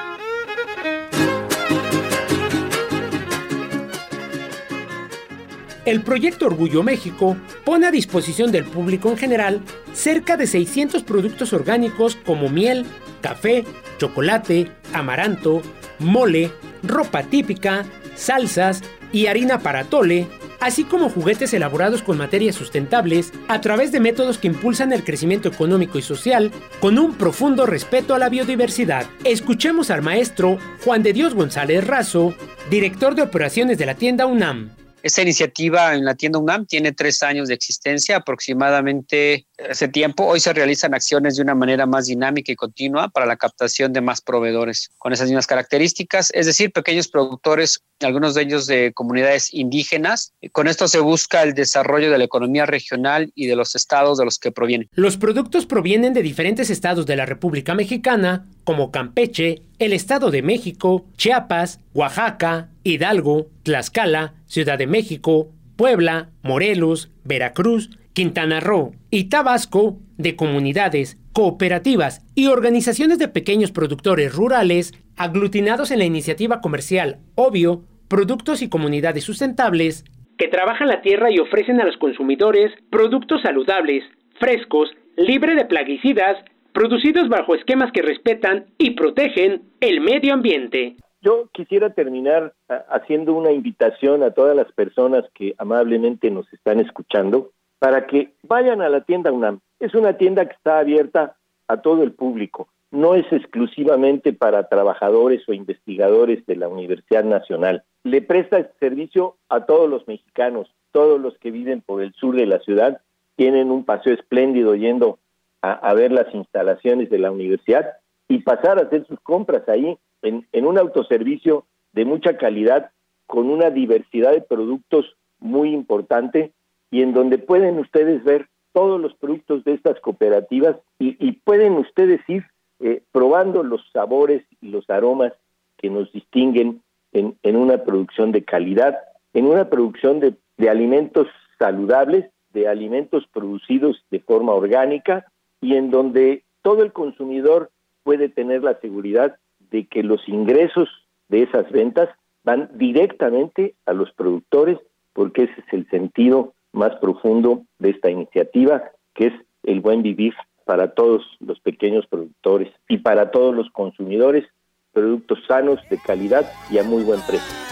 El proyecto Orgullo México pone a disposición del público en general cerca de 600 productos orgánicos como miel, café, chocolate, amaranto, mole, ropa típica, salsas y harina para tole, así como juguetes elaborados con materias sustentables a través de métodos que impulsan el crecimiento económico y social con un profundo respeto a la biodiversidad. Escuchemos al maestro Juan de Dios González Razo, director de operaciones de la tienda UNAM. Esta iniciativa en la tienda UNAM tiene tres años de existencia aproximadamente hace tiempo. Hoy se realizan acciones de una manera más dinámica y continua para la captación de más proveedores con esas mismas características, es decir, pequeños productores, algunos de ellos de comunidades indígenas. Con esto se busca el desarrollo de la economía regional y de los estados de los que provienen. Los productos provienen de diferentes estados de la República Mexicana, como Campeche, el Estado de México, Chiapas, Oaxaca, Hidalgo, Tlaxcala, Ciudad de México, Puebla, Morelos, Veracruz, Quintana Roo y Tabasco de comunidades, cooperativas y organizaciones de pequeños productores rurales aglutinados en la iniciativa comercial Obvio, Productos y Comunidades Sustentables, que trabajan la tierra y ofrecen a los consumidores productos saludables, frescos, libre de plaguicidas, producidos bajo esquemas que respetan y protegen el medio ambiente. Yo quisiera terminar ah, haciendo una invitación a todas las personas que amablemente nos están escuchando para que vayan a la tienda UNAM. Es una tienda que está abierta a todo el público. No es exclusivamente para trabajadores o investigadores de la Universidad Nacional. Le presta servicio a todos los mexicanos, todos los que viven por el sur de la ciudad, tienen un paseo espléndido yendo a, ver las instalaciones de la universidad y pasar a hacer sus compras ahí en, un autoservicio de mucha calidad, con una diversidad de productos muy importante y en donde pueden ustedes ver todos los productos de estas cooperativas y, pueden ustedes ir eh, probando los sabores y los aromas que nos distinguen en, una producción de calidad, en una producción de alimentos saludables, de alimentos producidos de forma orgánica y en donde todo el consumidor puede tener la seguridad de que los ingresos de esas ventas van directamente a los productores, porque ese es el sentido más profundo de esta iniciativa, que es el buen vivir para todos los pequeños productores y para todos los consumidores, productos sanos, de calidad y a muy buen precio.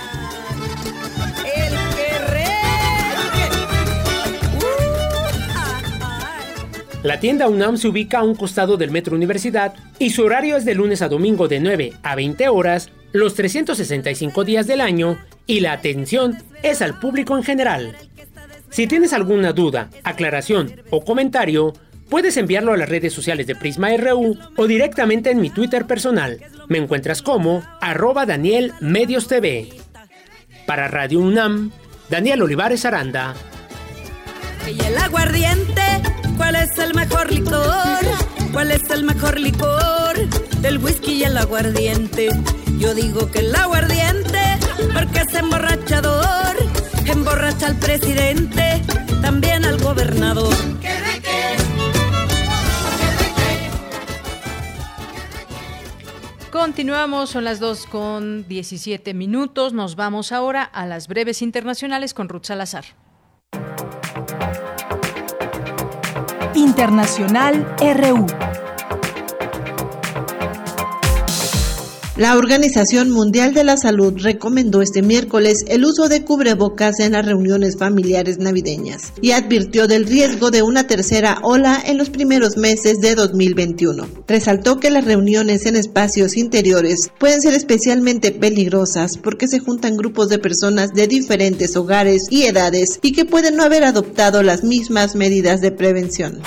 La tienda UNAM se ubica a un costado del Metro Universidad y su horario es de lunes a domingo de 9 a 20 horas, los 365 días del año, y la atención es al público en general. Si tienes alguna duda, aclaración o comentario, puedes enviarlo a las redes sociales de Prisma RU o directamente en mi Twitter personal. Me encuentras como arroba Daniel Medios TV. Para Radio UNAM, Daniel Olivares Aranda. Y el aguardiente, ¿cuál es el mejor licor? ¿Cuál es el mejor licor? El whisky y el aguardiente. Yo digo que el aguardiente, porque es emborrachador, emborracha al presidente, también al gobernador. Continuamos, son las 2 con 17 minutos. Nos vamos ahora a las breves internacionales con Ruth Salazar. Internacional RU. La Organización Mundial de la Salud recomendó este miércoles el uso de cubrebocas en las reuniones familiares navideñas y advirtió del riesgo de una tercera ola en los primeros meses de 2021. Resaltó que las reuniones en espacios interiores pueden ser especialmente peligrosas porque se juntan grupos de personas de diferentes hogares y edades y que pueden no haber adoptado las mismas medidas de prevención.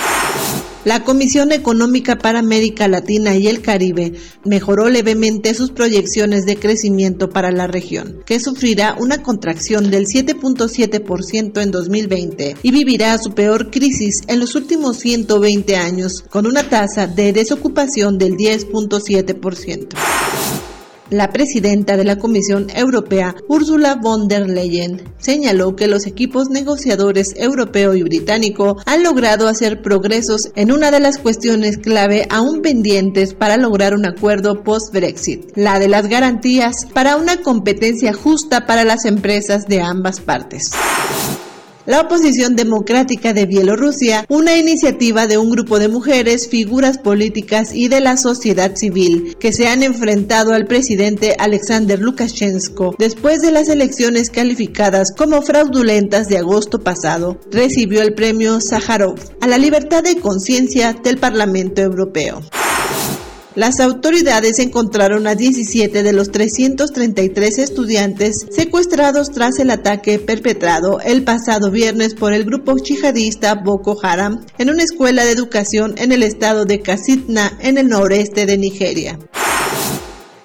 La Comisión Económica para América Latina y el Caribe mejoró levemente sus proyecciones de crecimiento para la región, que sufrirá una contracción del 7.7% en 2020 y vivirá su peor crisis en los últimos 120 años, con una tasa de desocupación del 10.7%. La presidenta de la Comisión Europea, Ursula von der Leyen, señaló que los equipos negociadores europeo y británico han logrado hacer progresos en una de las cuestiones clave aún pendientes para lograr un acuerdo post-Brexit, la de las garantías para una competencia justa para las empresas de ambas partes. La oposición democrática de Bielorrusia, una iniciativa de un grupo de mujeres, figuras políticas y de la sociedad civil que se han enfrentado al presidente Alexander Lukashenko después de las elecciones calificadas como fraudulentas de agosto pasado, recibió el premio Sájarov a la libertad de conciencia del Parlamento Europeo. Las autoridades encontraron a 17 de los 333 estudiantes secuestrados tras el ataque perpetrado el pasado viernes por el grupo yihadista Boko Haram en una escuela de educación en el estado de Kasitna, en el noreste de Nigeria.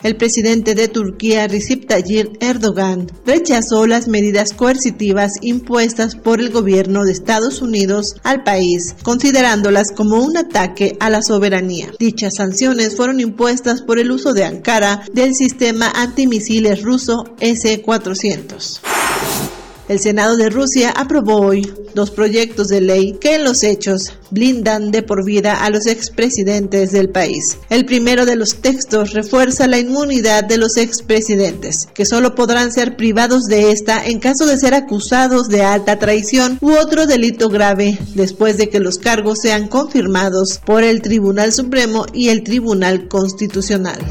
El presidente de Turquía, Recep Tayyip Erdogan, rechazó las medidas coercitivas impuestas por el gobierno de Estados Unidos al país, considerándolas como un ataque a la soberanía. Dichas sanciones fueron impuestas por el uso de Ankara del sistema antimisiles ruso S-400. El Senado de Rusia aprobó hoy dos proyectos de ley que en los hechos blindan de por vida a los expresidentes del país. El primero de los textos refuerza la inmunidad de los expresidentes, que solo podrán ser privados de esta en caso de ser acusados de alta traición u otro delito grave, después de que los cargos sean confirmados por el Tribunal Supremo y el Tribunal Constitucional.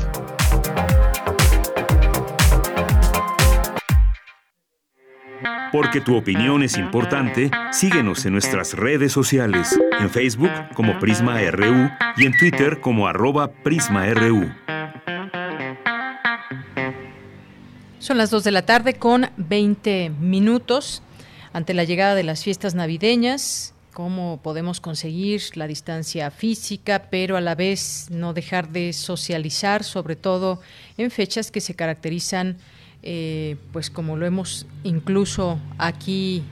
Porque tu opinión es importante, síguenos en nuestras redes sociales, en Facebook como Prisma RU y en Twitter como arroba PrismaRU. Son las 2 de la tarde con 20 minutos. Ante la llegada de las fiestas navideñas, cómo podemos conseguir la distancia física, pero a la vez no dejar de socializar, sobre todo en fechas que se caracterizan eh, pues como lo hemos incluso aquí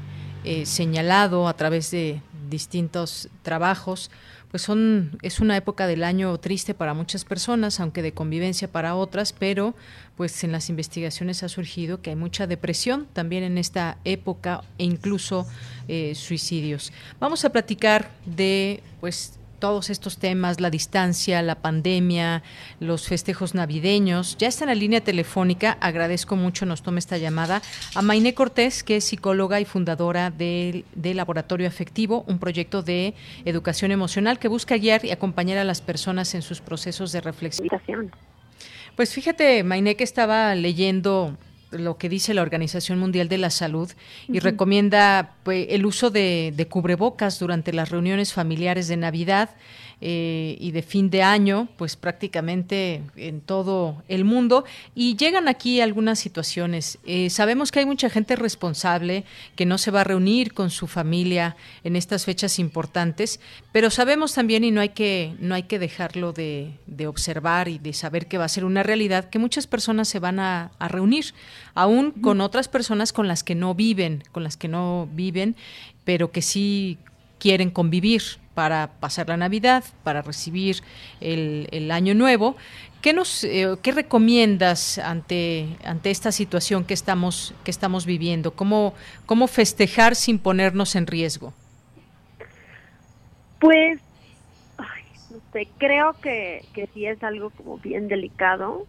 eh, señalado a través de distintos trabajos, pues son es una época del año triste para muchas personas, aunque de convivencia para otras, pero pues en las investigaciones ha surgido que hay mucha depresión también en esta época e incluso eh, suicidios. Vamos a platicar de pues todos estos temas, la distancia, la pandemia, los festejos navideños. Ya está en la línea telefónica, agradezco mucho, nos tome esta llamada, a Mainé Cortés, que es psicóloga y fundadora del, Laboratorio Afectivo, un proyecto de educación emocional que busca guiar y acompañar a las personas en sus procesos de reflexión. Pues fíjate, Mainé, que estaba leyendo lo que dice la Organización Mundial de la Salud y recomienda pues, el uso de, cubrebocas durante las reuniones familiares de Navidad eh, y de fin de año, pues prácticamente en todo el mundo. Y llegan aquí algunas situaciones. Eh, sabemos que hay mucha gente responsable que no se va a reunir con su familia en estas fechas importantes, pero sabemos también, y no hay que, no hay que dejarlo de, de, observar y de saber que va a ser una realidad, que muchas personas se van a, reunir, aún con otras personas con las que no viven, con las que no viven, pero que sí quieren convivir para pasar la Navidad, para recibir el, Año Nuevo. ¿Qué nos eh, qué recomiendas ante ante esta situación que estamos que estamos viviendo? ¿Cómo cómo festejar sin ponernos en riesgo? Pues no sé, creo que, que sí es algo como bien delicado,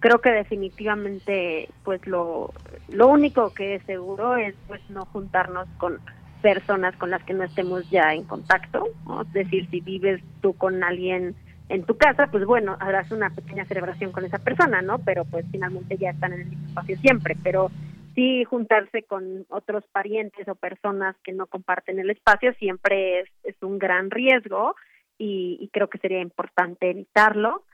Creo que definitivamente pues lo, lo único que es seguro es pues no juntarnos con personas con las que no estemos ya en contacto, es decir, si vives tú con alguien en tu casa, pues bueno, harás una pequeña celebración con esa persona, ¿no? Pero pues finalmente ya están en el mismo espacio siempre, pero sí juntarse con otros parientes o personas que no comparten el espacio siempre es, es un gran riesgo y, y creo que sería importante evitarlo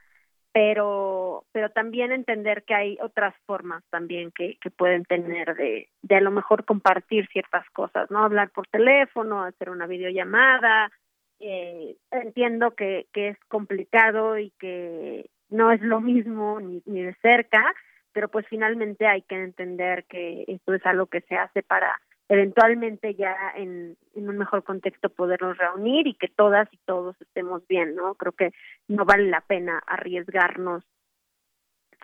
pero pero también entender que hay otras formas también que, que pueden tener de, de a lo mejor compartir ciertas cosas, ¿no? Hablar por teléfono, hacer una videollamada. Eh, entiendo que, que es complicado y que no es lo mismo ni, ni de cerca, pero pues finalmente hay que entender que esto es algo que se hace para eventualmente ya en, en, un mejor contexto podernos reunir y que todas y todos estemos bien, ¿no? Creo que no vale la pena arriesgarnos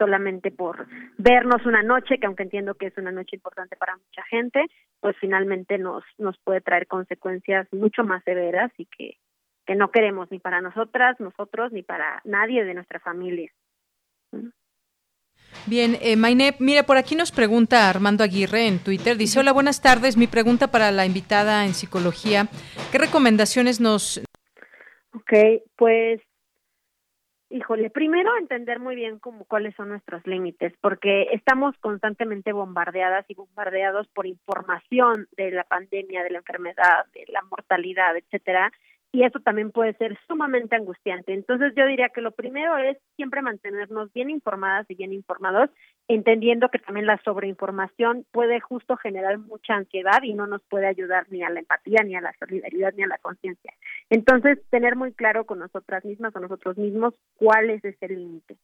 solamente por vernos una noche, que aunque entiendo que es una noche importante para mucha gente, pues finalmente nos, nos puede traer consecuencias mucho más severas y que, que no queremos ni para nosotras, nosotros, ni para nadie de nuestra familia. Bien, eh, mire, por aquí nos pregunta Armando Aguirre en Twitter, dice, hola, buenas tardes, mi pregunta para la invitada en psicología, ¿qué recomendaciones nos... Ok, pues, híjole, primero entender muy bien cómo, cuáles son nuestros límites, porque estamos constantemente bombardeadas y bombardeados por información de la pandemia, de la enfermedad, de la mortalidad, etcétera, y eso también puede ser sumamente angustiante. Entonces yo diría que lo primero es siempre mantenernos bien informadas y bien informados, entendiendo que también la sobreinformación puede justo generar mucha ansiedad y no nos puede ayudar ni a la empatía, ni a la solidaridad, ni a la conciencia. Entonces tener muy claro con nosotras mismas o nosotros mismos cuál es ese límite.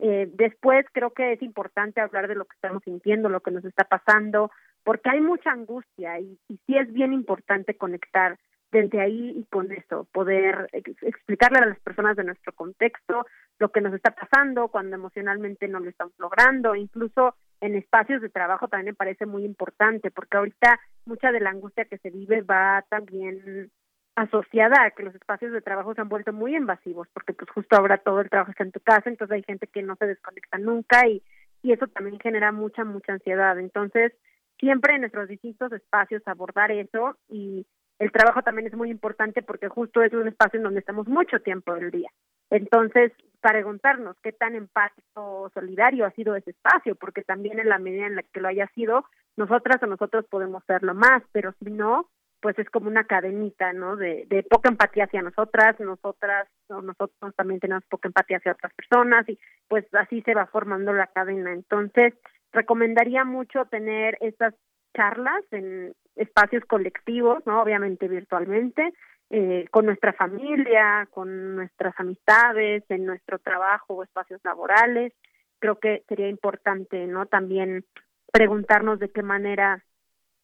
Eh, después creo que es importante hablar de lo que estamos sintiendo, lo que nos está pasando, porque hay mucha angustia y, y sí es bien importante conectar desde ahí y con eso, poder explicarle a las personas de nuestro contexto lo que nos está pasando cuando emocionalmente no lo estamos logrando, incluso en espacios de trabajo también me parece muy importante, porque ahorita mucha de la angustia que se vive va también asociada a que los espacios de trabajo se han vuelto muy invasivos, porque pues justo ahora todo el trabajo está en tu casa, entonces hay gente que no se desconecta nunca y, y eso también genera mucha, mucha ansiedad. Entonces, siempre en nuestros distintos espacios abordar eso y el trabajo también es muy importante porque justo es un espacio en donde estamos mucho tiempo del día. Entonces, preguntarnos qué tan empático solidario ha sido ese espacio, porque también en la medida en la que lo haya sido, nosotras o nosotros podemos serlo más, pero si no, pues es como una cadenita, ¿no? De, de poca empatía hacia nosotras, nosotras o nosotros también tenemos poca empatía hacia otras personas y pues así se va formando la cadena. Entonces, recomendaría mucho tener estas charlas en espacios colectivos, ¿no? Obviamente virtualmente, eh, con nuestra familia, con nuestras amistades, en nuestro trabajo o espacios laborales. Creo que sería importante, ¿no? También preguntarnos de qué manera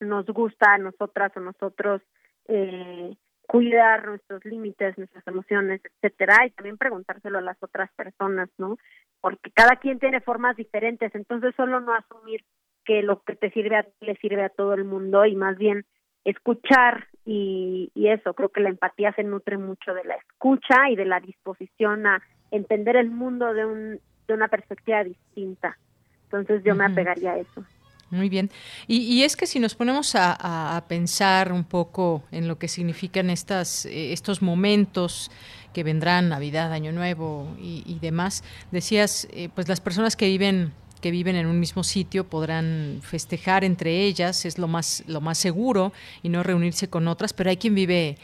nos gusta a nosotras o nosotros eh, cuidar nuestros límites, nuestras emociones, etcétera, y también preguntárselo a las otras personas, ¿no? Porque cada quien tiene formas diferentes, entonces solo no asumir que lo que te sirve a ti le sirve a todo el mundo y más bien escuchar y, y eso, creo que la empatía se nutre mucho de la escucha y de la disposición a entender el mundo de, un, de una perspectiva distinta. Entonces yo me apegaría a eso. Muy bien. Y, y, es que si nos ponemos a, a, pensar un poco en lo que significan estas, eh, estos momentos que vendrán, Navidad, Año Nuevo y, y demás, decías, eh, pues las personas que viven que viven en un mismo sitio podrán festejar entre ellas, es lo más, lo más seguro, y no reunirse con otras, pero hay quien vive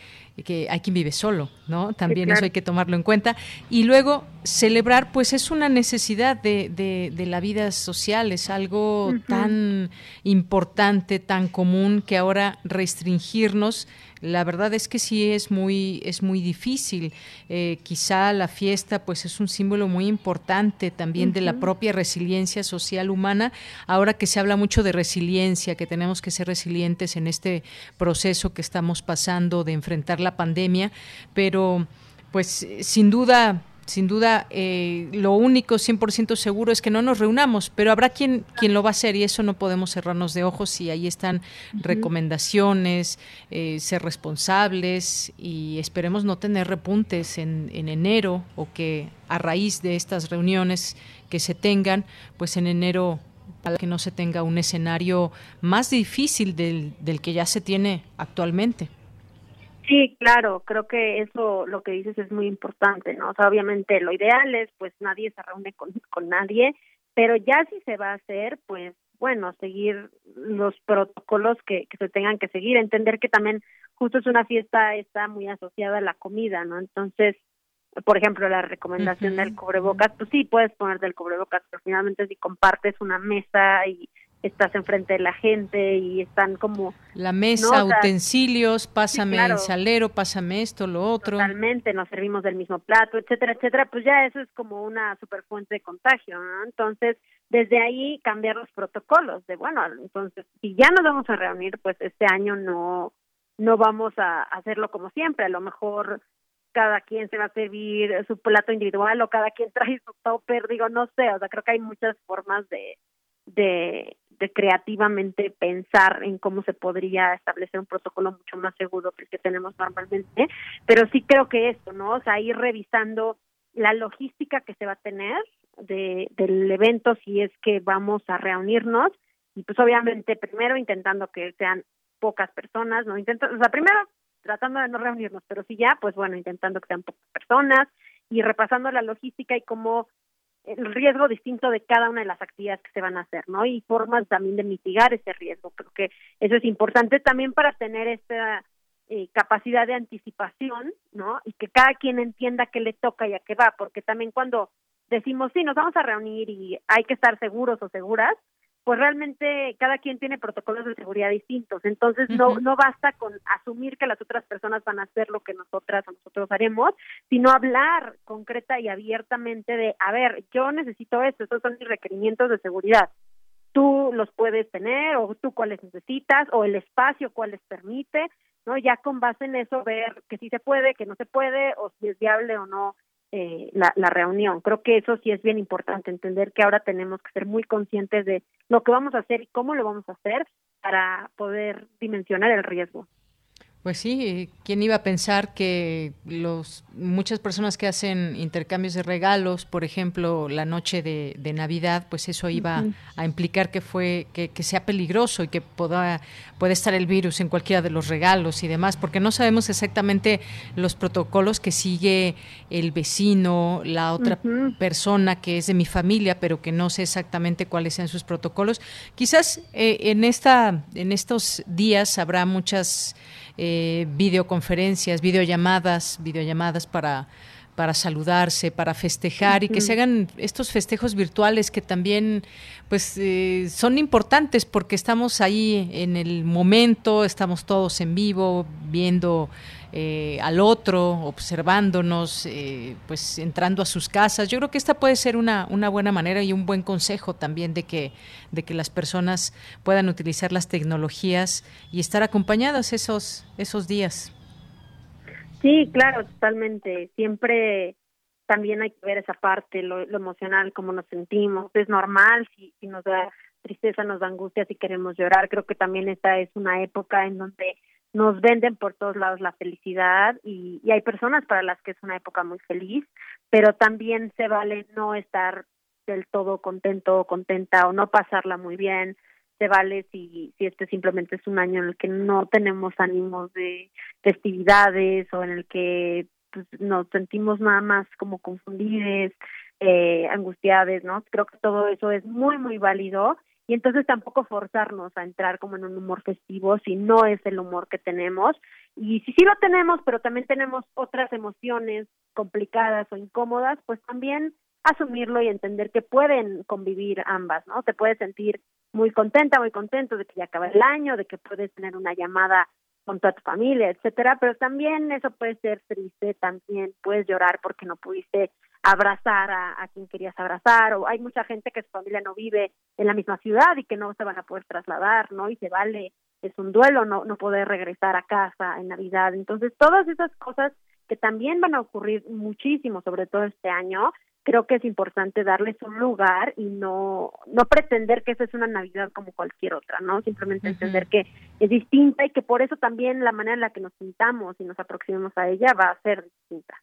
que hay quien vive solo, ¿no? También eso hay que tomarlo en cuenta. Y luego, celebrar, pues es una necesidad de, de, la vida social, es algo tan importante, tan común, que ahora restringirnos la verdad es que sí es muy es muy difícil. Eh, quizá la fiesta pues es un símbolo muy importante también de la propia resiliencia social humana. Ahora que se habla mucho de resiliencia que tenemos que ser resilientes en este proceso que estamos pasando de enfrentar la pandemia pero pues sin duda sin duda, eh, lo único 100% seguro es que no nos reunamos, pero habrá quien, quien lo va a hacer y eso no podemos cerrarnos de ojos y ahí están recomendaciones, eh, ser responsables y esperemos no tener repuntes en, en enero o que a raíz de estas reuniones que se tengan, pues en enero para que no se tenga un escenario más difícil del, del que ya se tiene actualmente. Sí, claro, creo que eso lo que dices es muy importante, ¿no? O sea, obviamente lo ideal es pues nadie se reúne con, con nadie, pero ya si se va a hacer, pues bueno, seguir los protocolos que, que se tengan que seguir, entender que también justo es una fiesta, está muy asociada a la comida, ¿no? Entonces, por ejemplo, la recomendación del cubrebocas, pues sí, puedes poner del cubrebocas, pero finalmente si compartes una mesa y estás enfrente de la gente y están como la mesa, utensilios, pásame el salero, pásame esto, lo otro. Totalmente, nos servimos del mismo plato, etcétera, etcétera, pues ya eso es como una super fuente de contagio, ¿no? Entonces, desde ahí cambiar los protocolos de bueno, entonces si ya nos vamos a reunir, pues este año no no vamos a hacerlo como siempre, a lo mejor cada quien se va a servir su plato individual o cada quien trae su topper, digo, no sé, o sea, creo que hay muchas formas de de, de creativamente pensar en cómo se podría establecer un protocolo mucho más seguro que el que tenemos normalmente, pero sí creo que esto, ¿no? O sea, ir revisando la logística que se va a tener de, del evento si es que vamos a reunirnos y pues obviamente primero intentando que sean pocas personas, ¿no? Intento, o sea, primero tratando de no reunirnos, pero si ya, pues bueno, intentando que sean pocas personas y repasando la logística y cómo el riesgo distinto de cada una de las actividades que se van a hacer, ¿no? Y formas también de mitigar ese riesgo. Creo que eso es importante también para tener esta eh, capacidad de anticipación, ¿no? Y que cada quien entienda qué le toca y a qué va, porque también cuando decimos, sí, nos vamos a reunir y hay que estar seguros o seguras, pues realmente cada quien tiene protocolos de seguridad distintos. Entonces no no basta con asumir que las otras personas van a hacer lo que nosotras o nosotros haremos, sino hablar concreta y abiertamente de, a ver, yo necesito esto, estos son mis requerimientos de seguridad. Tú los puedes tener o tú cuáles necesitas o el espacio cuáles permite, ¿no? Ya con base en eso ver que sí se puede, que no se puede o si es viable o no eh, la, la reunión. Creo que eso sí es bien importante, entender que ahora tenemos que ser muy conscientes de lo que vamos a hacer y cómo lo vamos a hacer para poder dimensionar el riesgo. Pues sí, ¿quién iba a pensar que los muchas personas que hacen intercambios de regalos, por ejemplo, la noche de, Navidad, pues eso iba a implicar que fue que, sea peligroso y que pueda puede estar el virus en cualquiera de los regalos y demás, porque no sabemos exactamente los protocolos que sigue el vecino, la otra persona que es de mi familia, pero que no sé exactamente cuáles sean sus protocolos. Quizás eh, en esta en estos días habrá muchas eh, videoconferencias, videollamadas, videollamadas para para saludarse, para festejar y que se hagan estos festejos virtuales que también pues eh, son importantes porque estamos ahí en el momento, estamos todos en vivo viendo eh, al otro, observándonos, eh, pues entrando a sus casas. Yo creo que esta puede ser una, una buena manera y un buen consejo también de que, de que las personas puedan utilizar las tecnologías y estar acompañadas esos, esos días. Sí, claro, totalmente. Siempre también hay que ver esa parte, lo, emocional, cómo nos sentimos. Es normal si, si nos da tristeza, nos da angustia, si queremos llorar. Creo que también esta es una época en donde nos venden por todos lados la felicidad y, hay personas para las que es una época muy feliz, pero también se vale no estar del todo contento o contenta o no pasarla muy bien, se vale si, si este simplemente es un año en el que no tenemos ánimos de festividades o en el que pues, nos sentimos nada más como confundides, eh, angustiadas, ¿no? Creo que todo eso es muy, muy válido y entonces tampoco forzarnos a entrar como en un humor festivo si no es el humor que tenemos. Y si sí lo tenemos pero también tenemos otras emociones complicadas o incómodas pues también asumirlo y entender que pueden convivir ambas no te puedes sentir muy contenta muy contento de que ya acaba el año de que puedes tener una llamada con toda tu familia, etcétera, pero también eso puede ser triste, también puedes llorar porque no pudiste abrazar a, a, quien querías abrazar, o hay mucha gente que su familia no vive en la misma ciudad y que no se van a poder trasladar, ¿no? Y se vale, es un duelo no, no poder regresar a casa en Navidad. Entonces, todas esas cosas que también van a ocurrir muchísimo, sobre todo este año, creo que es importante darles un lugar y no no pretender que esa es una Navidad como cualquier otra, ¿no? Simplemente entender que es distinta y que por eso también la manera en la que nos sintamos y nos aproximemos a ella va a ser distinta.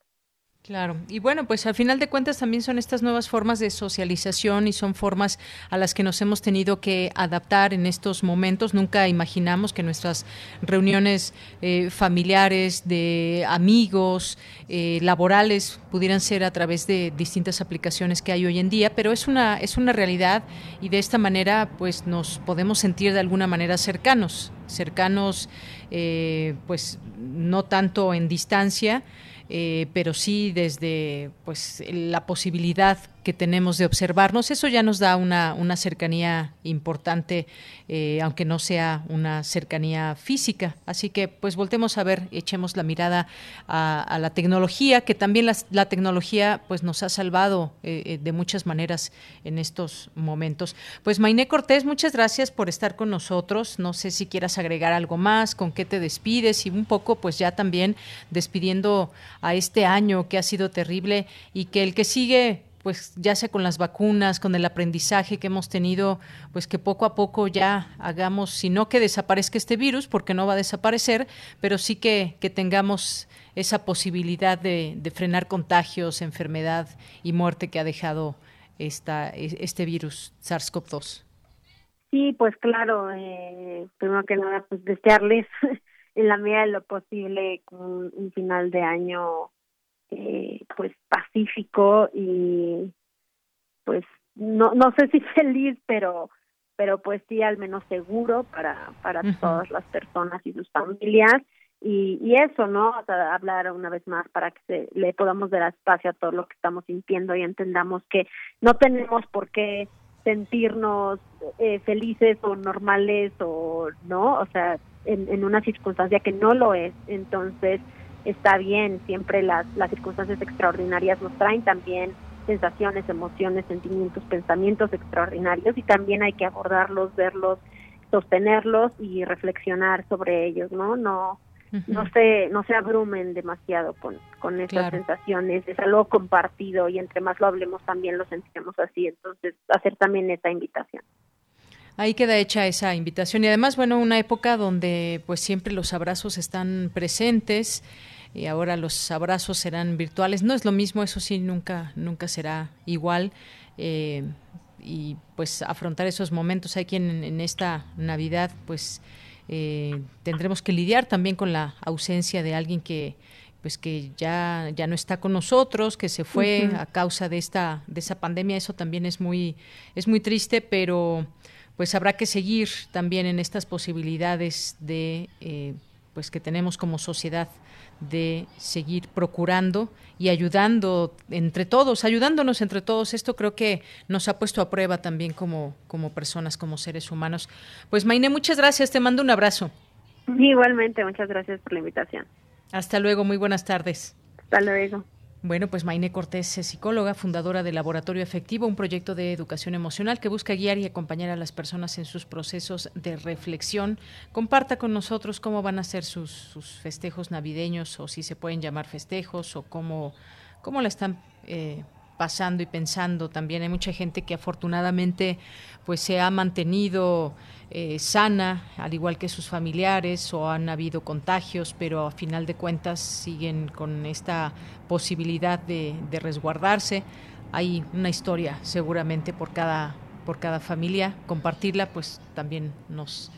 Claro, y bueno, pues al final de cuentas también son estas nuevas formas de socialización y son formas a las que nos hemos tenido que adaptar en estos momentos. Nunca imaginamos que nuestras reuniones eh, familiares, de amigos, eh, laborales, pudieran ser a través de distintas aplicaciones que hay hoy en día, pero es una, es una realidad y de esta manera pues nos podemos sentir de alguna manera cercanos, cercanos eh, pues no tanto en distancia, eh, pero sí desde pues la posibilidad que tenemos de observarnos, eso ya nos da una, una cercanía importante, eh, aunque no sea una cercanía física. Así que pues voltemos a ver, echemos la mirada a, la tecnología, que también la, tecnología pues nos ha salvado eh, eh, de muchas maneras en estos momentos. Pues Mainé Cortés, muchas gracias por estar con nosotros. No sé si quieras agregar algo más, con qué te despides y un poco pues ya también despidiendo a este año que ha sido terrible y que el que sigue pues ya sea con las vacunas, con el aprendizaje que hemos tenido, pues que poco a poco ya hagamos, si no que desaparezca este virus, porque no va a desaparecer, pero sí que, que tengamos esa posibilidad de, frenar contagios, enfermedad y muerte que ha dejado esta, este virus SARS-CoV-2. Sí, pues claro, eh, primero que nada, pues desearles en la medida de lo posible un, un final de año eh, pues pacífico y pues no no sé si feliz pero pero pues sí al menos seguro para para todas las personas y sus familias. Y, y eso no hablar una vez más para que se, le podamos dar espacio a todo lo que estamos sintiendo y entendamos que no tenemos por qué sentirnos eh, felices o normales o no o sea en, en una circunstancia que no lo es. Entonces está bien, siempre las, las circunstancias extraordinarias nos traen también sensaciones, emociones, sentimientos, pensamientos extraordinarios y también hay que abordarlos, verlos, sostenerlos y reflexionar sobre ellos, ¿no? No no se no se abrumen demasiado con con estas sensaciones, es algo compartido y entre más lo hablemos también lo sentiremos así, entonces hacer también esa invitación. Ahí queda hecha esa invitación y además, bueno, una época donde pues siempre los abrazos están presentes, y ahora los abrazos serán virtuales. No es lo mismo, eso sí, nunca, nunca será igual. Eh, y pues afrontar esos momentos. Hay quien en, esta Navidad pues eh, tendremos que lidiar también con la ausencia de alguien que pues que ya, ya no está con nosotros, que se fue a causa de esta, de esa pandemia, eso también es muy, es muy triste, pero pues habrá que seguir también en estas posibilidades de eh, pues que tenemos como sociedad de seguir procurando y ayudando entre todos, ayudándonos entre todos. Esto creo que nos ha puesto a prueba también como, como personas, como seres humanos. Pues Maine, muchas gracias, te mando un abrazo. Igualmente, muchas gracias por la invitación. Hasta luego, muy buenas tardes. Hasta luego. Bueno, pues Maine Cortés es psicóloga, fundadora de Laboratorio Efectivo, un proyecto de educación emocional que busca guiar y acompañar a las personas en sus procesos de reflexión. Comparta con nosotros cómo van a ser sus, festejos navideños o si se pueden llamar festejos o cómo, cómo la están eh, pasando y pensando. También hay mucha gente que afortunadamente pues se ha mantenido eh, sana, al igual que sus familiares, o han habido contagios, pero a final de cuentas siguen con esta posibilidad de, resguardarse. Hay una historia seguramente por cada, por cada familia. Compartirla pues también nos,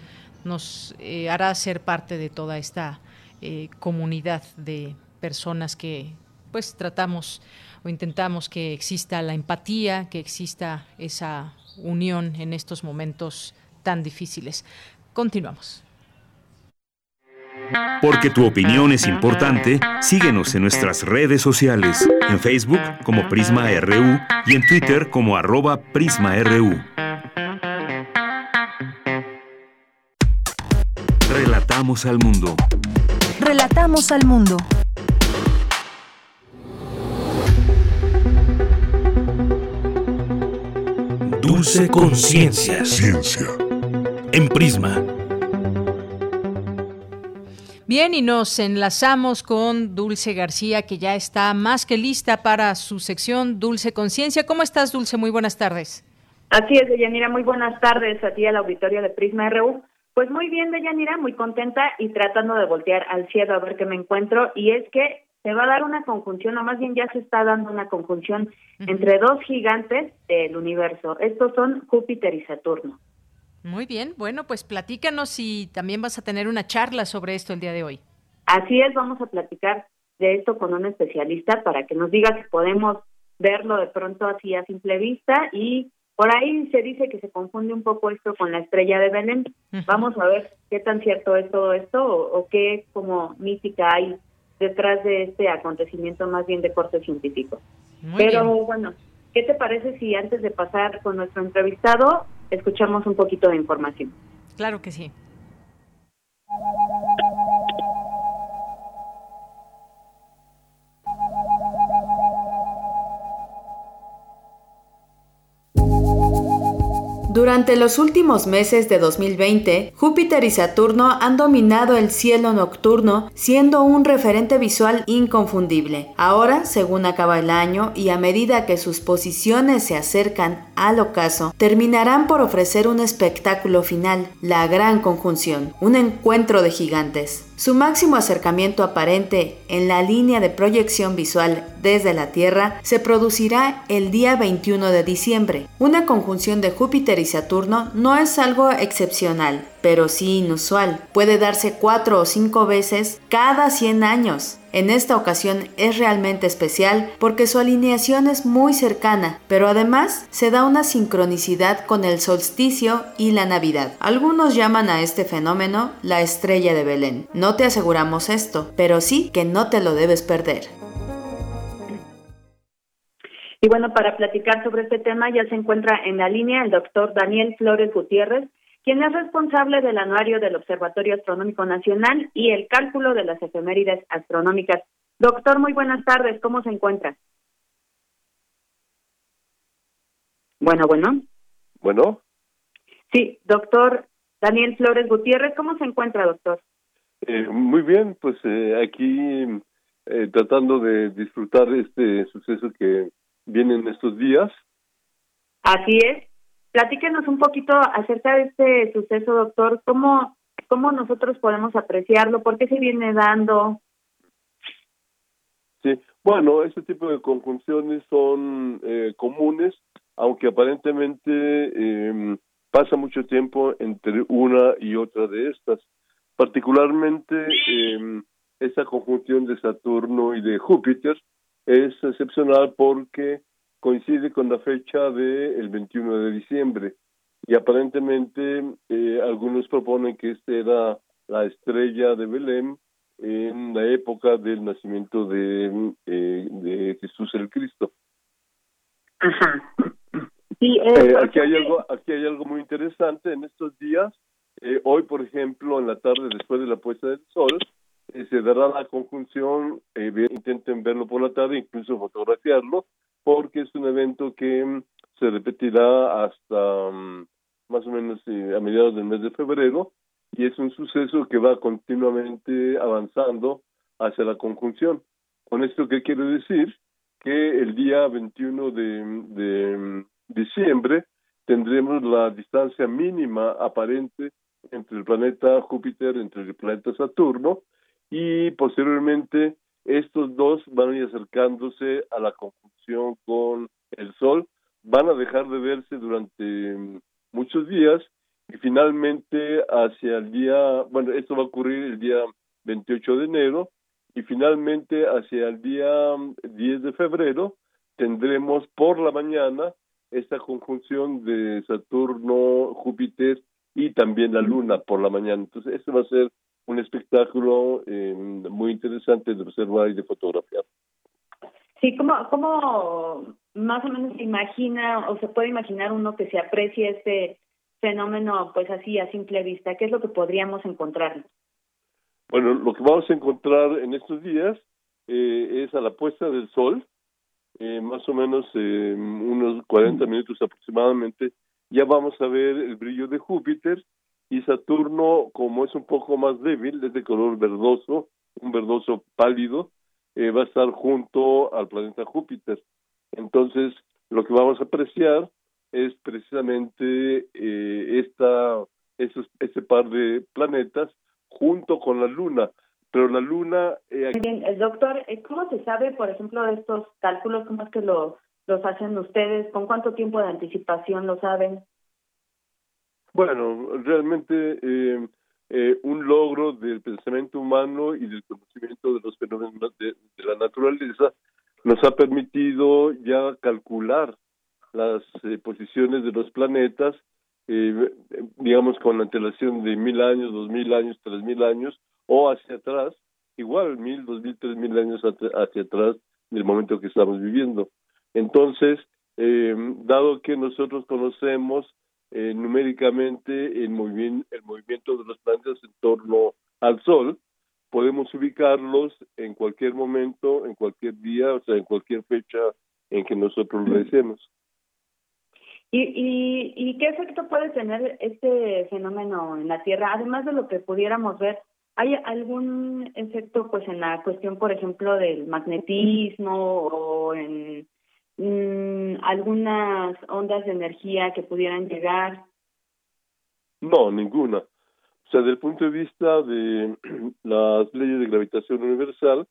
nos eh, hará ser parte de toda esta eh, comunidad de personas que pues tratamos o intentamos que exista la empatía, que exista esa unión en estos momentos tan difíciles. Continuamos. Porque tu opinión es importante, síguenos en nuestras redes sociales, en Facebook como Prisma RU y en Twitter como arroba PrismaRU. Relatamos al mundo. Relatamos al mundo. Dulce Conciencia. Ciencia. En Prisma. Bien, y nos enlazamos con Dulce García, que ya está más que lista para su sección Dulce Conciencia. ¿Cómo estás, Dulce? Muy buenas tardes. Así es, Deyanira. Muy buenas tardes a ti al auditorio de Prisma RU. Pues muy bien, Deyanira, muy contenta y tratando de voltear al cielo a ver qué me encuentro. Y es que se va a dar una conjunción, o más bien ya se está dando una conjunción entre dos gigantes del universo. Estos son Júpiter y Saturno. Muy bien, bueno, pues platícanos si también vas a tener una charla sobre esto el día de hoy. Así es, vamos a platicar de esto con un especialista para que nos diga si podemos verlo de pronto así a simple vista y por ahí se dice que se confunde un poco esto con la estrella de Belén. Vamos a ver qué tan cierto es todo esto o, o qué como mítica hay detrás de este acontecimiento más bien de corte científico. Pero bueno, ¿qué te parece si antes de pasar con nuestro entrevistado escuchamos un poquito de información? Claro que sí. Durante los últimos meses de 2020, Júpiter y Saturno han dominado el cielo nocturno, siendo un referente visual inconfundible. Ahora, según acaba el año y a medida que sus posiciones se acercan al ocaso, terminarán por ofrecer un espectáculo final, la gran conjunción, un encuentro de gigantes. Su máximo acercamiento aparente en la línea de proyección visual desde la Tierra se producirá el día 21 de diciembre. Una conjunción de Júpiter y Saturno no es algo excepcional, pero sí inusual. Puede darse cuatro o cinco veces cada 100 años. En esta ocasión es realmente especial porque su alineación es muy cercana, pero además se da una sincronicidad con el solsticio y la Navidad. Algunos llaman a este fenómeno la estrella de Belén. No te aseguramos esto, pero sí que no te lo debes perder. Y bueno, para platicar sobre este tema ya se encuentra en la línea el doctor Daniel Flores Gutiérrez, quien es responsable del anuario del Observatorio Astronómico Nacional y el cálculo de las efemérides astronómicas. Doctor, muy buenas tardes, ¿cómo se encuentra? Bueno, bueno. Bueno. Sí, doctor Daniel Flores Gutiérrez, ¿cómo se encuentra, doctor? Eh, muy bien, pues eh, aquí eh, tratando de disfrutar este suceso que viene en estos días. Así es. Platíquenos un poquito acerca de este suceso, doctor. ¿Cómo, cómo nosotros podemos apreciarlo? ¿Por qué se viene dando? Sí, bueno, este tipo de conjunciones son eh, comunes, aunque aparentemente eh, pasa mucho tiempo entre una y otra de estas. Particularmente eh, esta conjunción de Saturno y de Júpiter es excepcional porque coincide con la fecha del 21 de diciembre y aparentemente eh, algunos proponen que esta era la estrella de Belén en la época del nacimiento de, eh, de Jesús el Cristo. Ajá. Eh, aquí hay algo aquí hay algo muy interesante en estos días hoy por ejemplo en la tarde después de la puesta del sol se dará la conjunción intenten verlo por la tarde incluso fotografiarlo porque es un evento que mm, se repetirá hasta mm, más o menos eh, a mediados del mes de febrero y es un suceso que va continuamente avanzando hacia la conjunción. Con esto, ¿qué quiero decir? Que el día 21 de, de mm, diciembre tendremos la distancia mínima aparente entre el planeta Júpiter, entre el planeta Saturno, y posteriormente estos dos van a ir acercándose a la conjunción con el Sol, van a dejar de verse durante mm, muchos días y finalmente hacia el día, bueno, esto va a ocurrir el día 28 de enero y finalmente hacia el día 10 mm, de febrero tendremos por la mañana esta conjunción de Saturno, Júpiter y también la Luna por la mañana. Entonces, esto va a ser un espectáculo eh, muy interesante de observar y de fotografiar. Sí, ¿cómo, ¿cómo más o menos se imagina o se puede imaginar uno que se aprecie este fenómeno pues así a simple vista? ¿Qué es lo que podríamos encontrar? Bueno, lo que vamos a encontrar en estos días eh, es a la puesta del sol, eh, más o menos eh, unos 40 minutos aproximadamente, ya vamos a ver el brillo de Júpiter y Saturno, como es un poco más débil, es de color verdoso, un verdoso pálido, va a estar junto al planeta Júpiter. Entonces, lo que vamos a apreciar es precisamente esta, este par de planetas junto con la Luna. Pero la Luna... Eh, Bien, el doctor, eh, ¿cómo se sabe, por ejemplo, de estos cálculos? ¿Cómo es que lo, los hacen ustedes? ¿Con cuánto tiempo de anticipación lo saben? Bueno, realmente eh, eh, un logro del pensamiento humano y del conocimiento de los fenómenos de, la naturaleza nos ha permitido ya calcular las posiciones de los planetas eh, digamos, con antelación de mil años, dos mil años, tres mil años, o hacia atrás, igual mil, dos mil, tres mil años hacia atrás del momento que estamos viviendo. Entonces, eh, dado que nosotros conocemos eh, numéricamente el, movimiento, el movimiento de los planetas en torno al Sol, podemos ubicarlos en cualquier momento, en cualquier día, o sea, en cualquier fecha en que nosotros lo deseemos. ¿Y, y, qué efecto puede tener este fenómeno en la Tierra? Además de lo que pudiéramos ver, ¿hay algún efecto pues en la cuestión, por ejemplo, del magnetismo o en mm, algunas ondas de energía que pudieran llegar? No, ninguna. O sea, desde el punto de vista de las leyes de gravitación universal,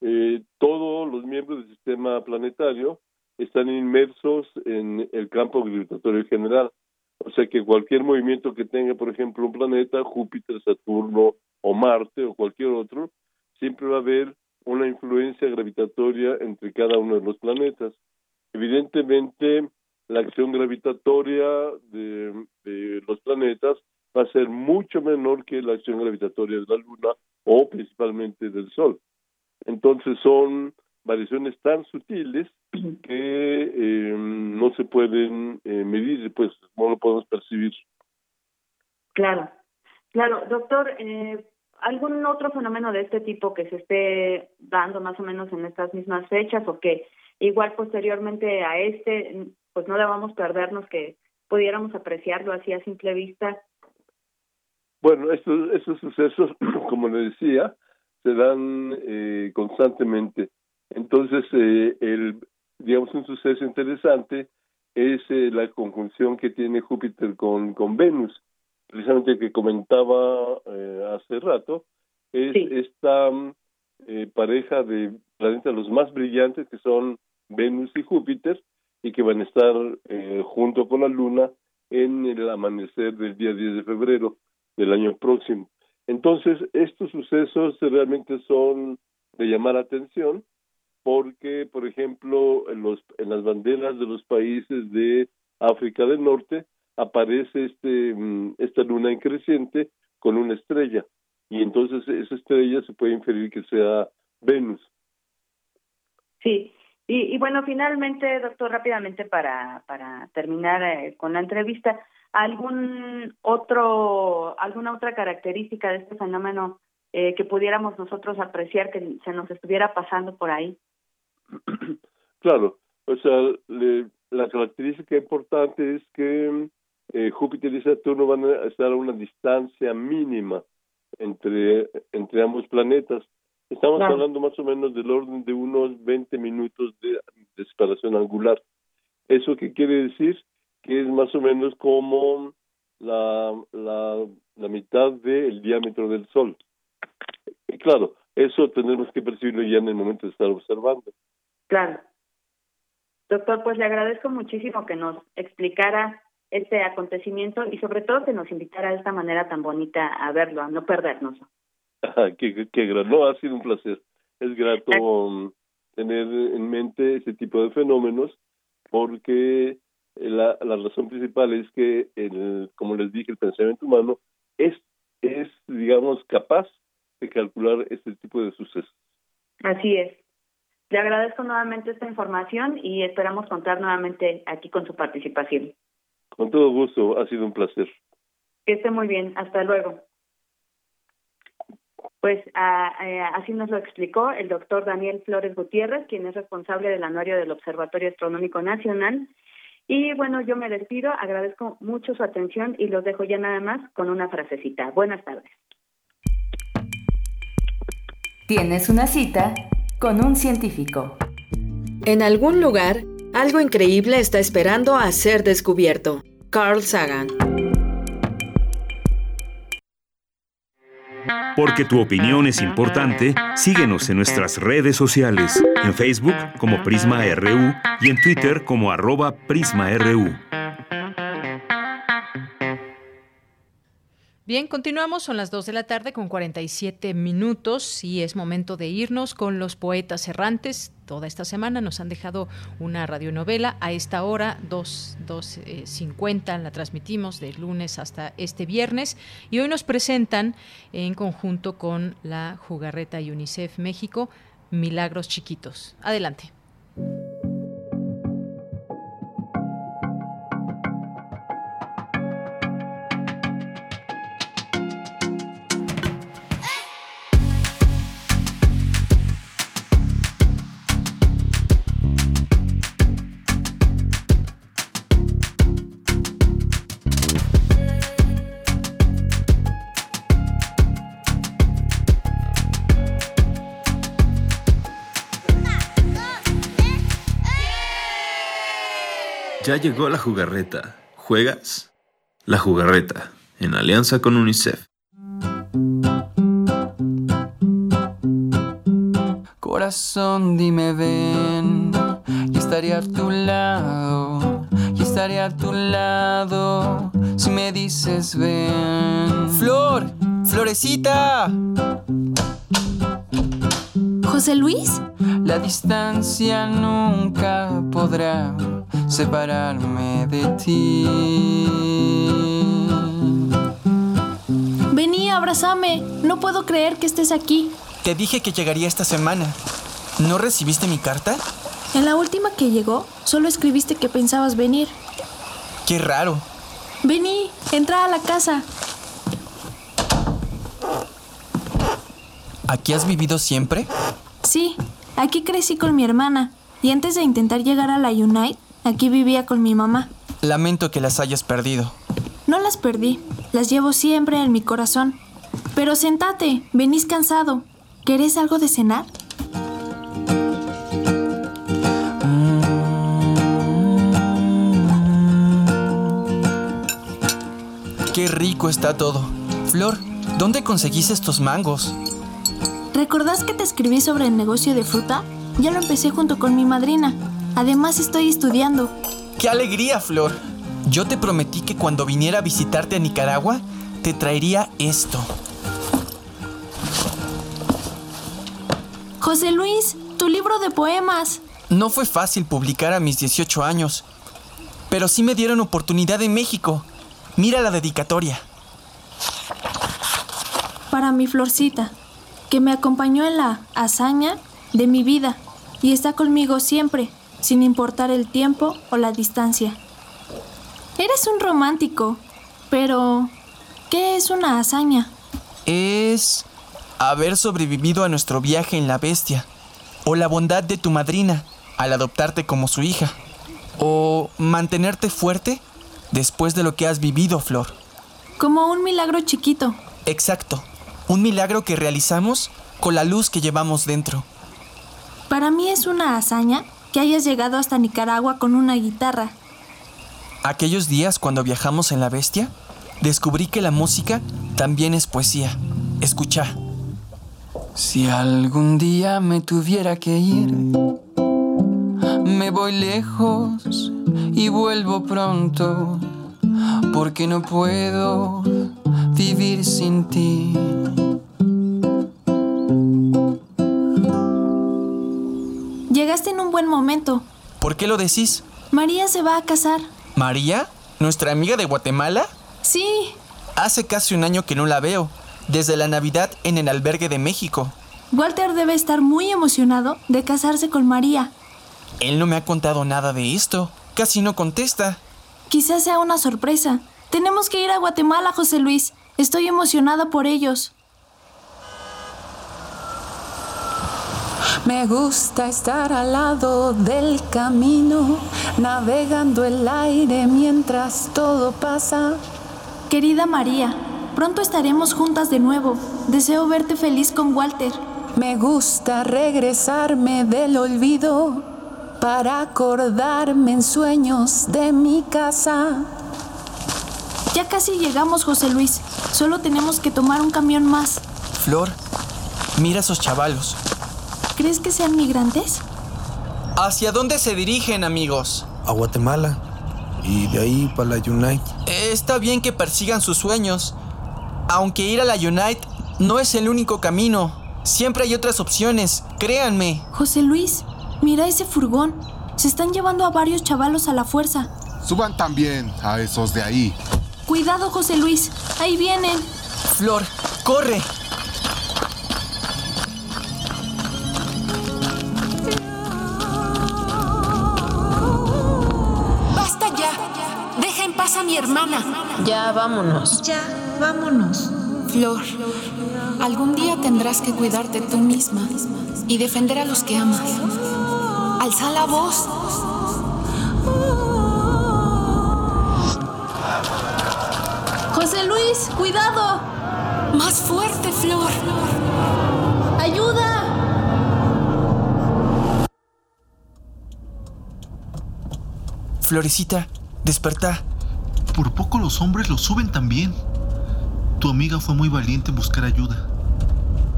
eh, todos los miembros del sistema planetario están inmersos en el campo gravitatorio general. O sea que cualquier movimiento que tenga, por ejemplo, un planeta, Júpiter, Saturno o Marte o cualquier otro, siempre va a haber una influencia gravitatoria entre cada uno de los planetas. Evidentemente, la acción gravitatoria de, los planetas va a ser mucho menor que la acción gravitatoria de la Luna o principalmente del Sol. Entonces son variaciones tan sutiles que eh, no se pueden eh, medir, pues no lo podemos percibir. Claro, claro. Doctor, eh, ¿algún otro fenómeno de este tipo que se esté dando más o menos en estas mismas fechas o que igual posteriormente a este, pues no debamos perdernos que pudiéramos apreciarlo así a simple vista? Bueno, estos, estos sucesos, como le decía, se dan eh, constantemente. Entonces, eh, el, digamos, un suceso interesante es eh, la conjunción que tiene Júpiter con, con Venus, precisamente que comentaba eh, hace rato, es esta eh, pareja de planetas los más brillantes que son Venus y Júpiter y que van a estar junto con la Luna en el amanecer del día 10 de febrero del año próximo. Entonces, estos sucesos realmente son de llamar atención porque, por ejemplo, en, los, en las banderas de los países de África del Norte aparece este, mm, esta luna en creciente con una estrella y entonces esa estrella se puede inferir que sea Venus. Sí, y, bueno, finalmente, doctor, rápidamente para, para terminar eh, con la entrevista, ¿algún otro, alguna otra característica de este fenómeno eh, que pudiéramos nosotros apreciar que se nos estuviera pasando por ahí? Claro, o sea, la característica importante es que eh, Júpiter y Saturno van a estar a una distancia mínima entre ambos planetas. Estamos hablando más o menos del orden de unos 20 minutos de, de separación angular. ¿Eso qué quiere decir? Que es más o menos como la, la, la mitad del diámetro del Sol. Y claro, eso tenemos que percibirlo ya en el momento de estar observando. Claro. Doctor, pues le agradezco muchísimo que nos explicara este acontecimiento y sobre todo que nos invitara de esta manera tan bonita a verlo, a no perdernos. qué, qué, No, ha sido un placer. Es grato um, tener en mente ese tipo de fenómenos porque la, la razón principal es que, el, como les dije, el pensamiento humano es, es, digamos, capaz de calcular este tipo de sucesos. Así es. Le agradezco nuevamente esta información y esperamos contar nuevamente aquí con su participación. Con todo gusto, ha sido un placer. Que esté muy bien, hasta luego. Pues así nos lo explicó el doctor Daniel Flores Gutiérrez, quien es responsable del anuario del Observatorio Astronómico Nacional. Y bueno, yo me despido, agradezco mucho su atención y los dejo ya nada más con una frasecita. Buenas tardes. Tienes una cita con un científico. En algún lugar, algo increíble está esperando a ser descubierto. Carl Sagan. Porque tu opinión es importante, síguenos en nuestras redes sociales, en Facebook como Prisma RU y en Twitter como arroba PrismaRU. Bien, continuamos, son las 2 de la tarde con 47 minutos y es momento de irnos con los poetas errantes. Toda esta semana nos han dejado una radionovela. A esta hora, 2.50, eh, la transmitimos de lunes hasta este viernes y hoy nos presentan en conjunto con la Jugarreta y UNICEF México Milagros Chiquitos. Adelante. Ya llegó la jugarreta. ¿Juegas? La jugarreta, en alianza con UNICEF. Corazón, dime ven, y estaré a tu lado, y estaré a tu lado, si me dices ven. Flor, florecita. José Luis? La distancia nunca podrá separarme de ti. Vení, abrázame. No puedo creer que estés aquí. Te dije que llegaría esta semana. ¿No recibiste mi carta? En la última que llegó, solo escribiste que pensabas venir. Qué raro. Vení, entra a la casa. ¿Aquí has vivido siempre? Sí, aquí crecí con mi hermana. Y antes de intentar llegar a la Unite, Aquí vivía con mi mamá. Lamento que las hayas perdido. No las perdí, las llevo siempre en mi corazón. Pero sentate, venís cansado. ¿Querés algo de cenar? Qué rico está todo. Flor, ¿dónde conseguís estos mangos? ¿Recordás que te escribí sobre el negocio de fruta? Ya lo empecé junto con mi madrina. Además estoy estudiando. ¡Qué alegría, Flor! Yo te prometí que cuando viniera a visitarte a Nicaragua, te traería esto. José Luis, tu libro de poemas. No fue fácil publicar a mis 18 años, pero sí me dieron oportunidad en México. Mira la dedicatoria. Para mi florcita, que me acompañó en la hazaña de mi vida y está conmigo siempre sin importar el tiempo o la distancia. Eres un romántico, pero ¿qué es una hazaña? Es haber sobrevivido a nuestro viaje en la bestia, o la bondad de tu madrina al adoptarte como su hija, o mantenerte fuerte después de lo que has vivido, Flor. Como un milagro chiquito. Exacto, un milagro que realizamos con la luz que llevamos dentro. Para mí es una hazaña que hayas llegado hasta Nicaragua con una guitarra. Aquellos días cuando viajamos en la bestia, descubrí que la música también es poesía. Escucha. Si algún día me tuviera que ir, me voy lejos y vuelvo pronto, porque no puedo vivir sin ti. Buen momento. ¿Por qué lo decís? María se va a casar. ¿María? ¿Nuestra amiga de Guatemala? Sí. Hace casi un año que no la veo, desde la Navidad en el albergue de México. Walter debe estar muy emocionado de casarse con María. Él no me ha contado nada de esto. Casi no contesta. Quizás sea una sorpresa. Tenemos que ir a Guatemala, José Luis. Estoy emocionada por ellos. Me gusta estar al lado del camino, navegando el aire mientras todo pasa. Querida María, pronto estaremos juntas de nuevo. Deseo verte feliz con Walter. Me gusta regresarme del olvido para acordarme en sueños de mi casa. Ya casi llegamos, José Luis. Solo tenemos que tomar un camión más. Flor, mira a esos chavalos. ¿Crees que sean migrantes? ¿Hacia dónde se dirigen, amigos? A Guatemala. Y de ahí para la Unite. Está bien que persigan sus sueños. Aunque ir a la Unite no es el único camino. Siempre hay otras opciones, créanme. José Luis, mira ese furgón. Se están llevando a varios chavalos a la fuerza. Suban también a esos de ahí. Cuidado, José Luis. Ahí vienen. Flor, corre. Hermana. Ya, vámonos. Ya, vámonos. Flor, algún día tendrás que cuidarte tú misma y defender a los que amas. Alza la voz. José Luis, cuidado. Más fuerte, Flor. Ayuda. Florecita, despertá. Por poco los hombres lo suben también. Tu amiga fue muy valiente en buscar ayuda.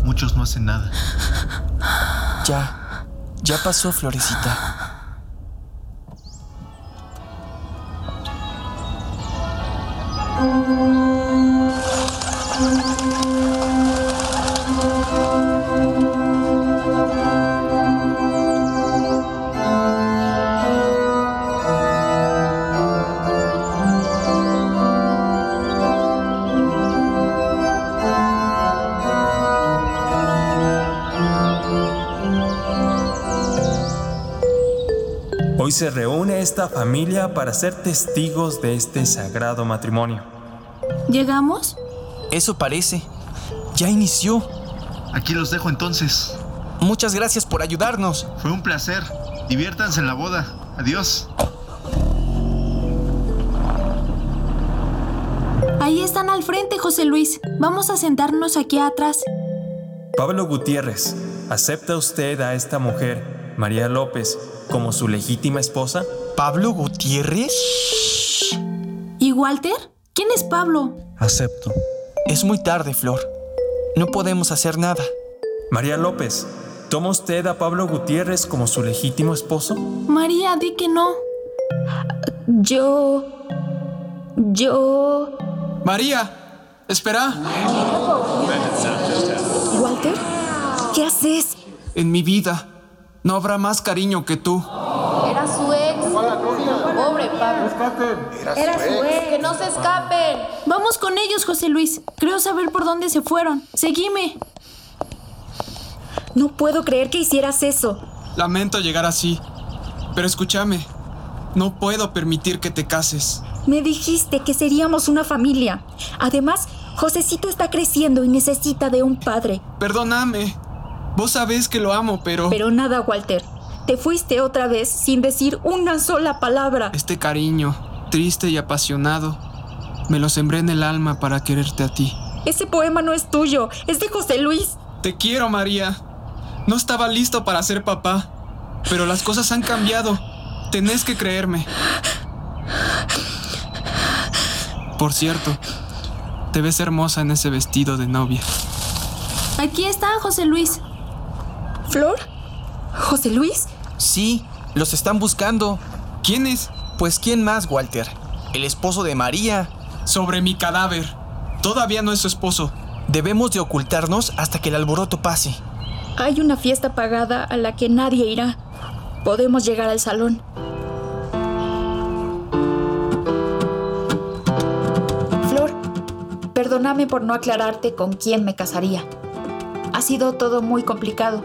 Muchos no hacen nada. Ya, ya pasó, Florecita. Se reúne esta familia para ser testigos de este sagrado matrimonio. ¿Llegamos? Eso parece. Ya inició. Aquí los dejo entonces. Muchas gracias por ayudarnos. Fue un placer. Diviértanse en la boda. Adiós. Ahí están al frente, José Luis. Vamos a sentarnos aquí atrás. Pablo Gutiérrez, ¿acepta usted a esta mujer, María López, como su legítima esposa? ¿Pablo Gutiérrez? ¿Y Walter? ¿Quién es Pablo? Acepto. Es muy tarde, Flor. No podemos hacer nada. María López, ¿toma usted a Pablo Gutiérrez como su legítimo esposo? María, di que no. Yo... Yo... María, espera. Walter, ¿qué haces? En mi vida no habrá más cariño que tú. Era su ex. Pobre Pablo. Era, su ex. Que no se escapen. Vamos con ellos, José Luis. Creo saber por dónde se fueron. Seguime. No puedo creer que hicieras eso. Lamento llegar así. Pero escúchame. No puedo permitir que te cases. Me dijiste que seríamos una familia. Además, Josecito está creciendo y necesita de un padre. Perdóname. Vos sabés que lo amo, pero... Pero nada, Walter. Te fuiste otra vez sin decir una sola palabra. Este cariño, triste y apasionado, me lo sembré en el alma para quererte a ti. Ese poema no es tuyo, es de José Luis. Te quiero, María. No estaba listo para ser papá, pero las cosas han cambiado. Tenés que creerme. Por cierto, te ves hermosa en ese vestido de novia. Aquí está José Luis. ¿Flor? ¿José Luis? Sí, los están buscando. ¿Quién es? Pues quién más, Walter. El esposo de María. Sobre mi cadáver. Todavía no es su esposo. Debemos de ocultarnos hasta que el alboroto pase. Hay una fiesta pagada a la que nadie irá. Podemos llegar al salón. Flor, perdóname por no aclararte con quién me casaría. Ha sido todo muy complicado.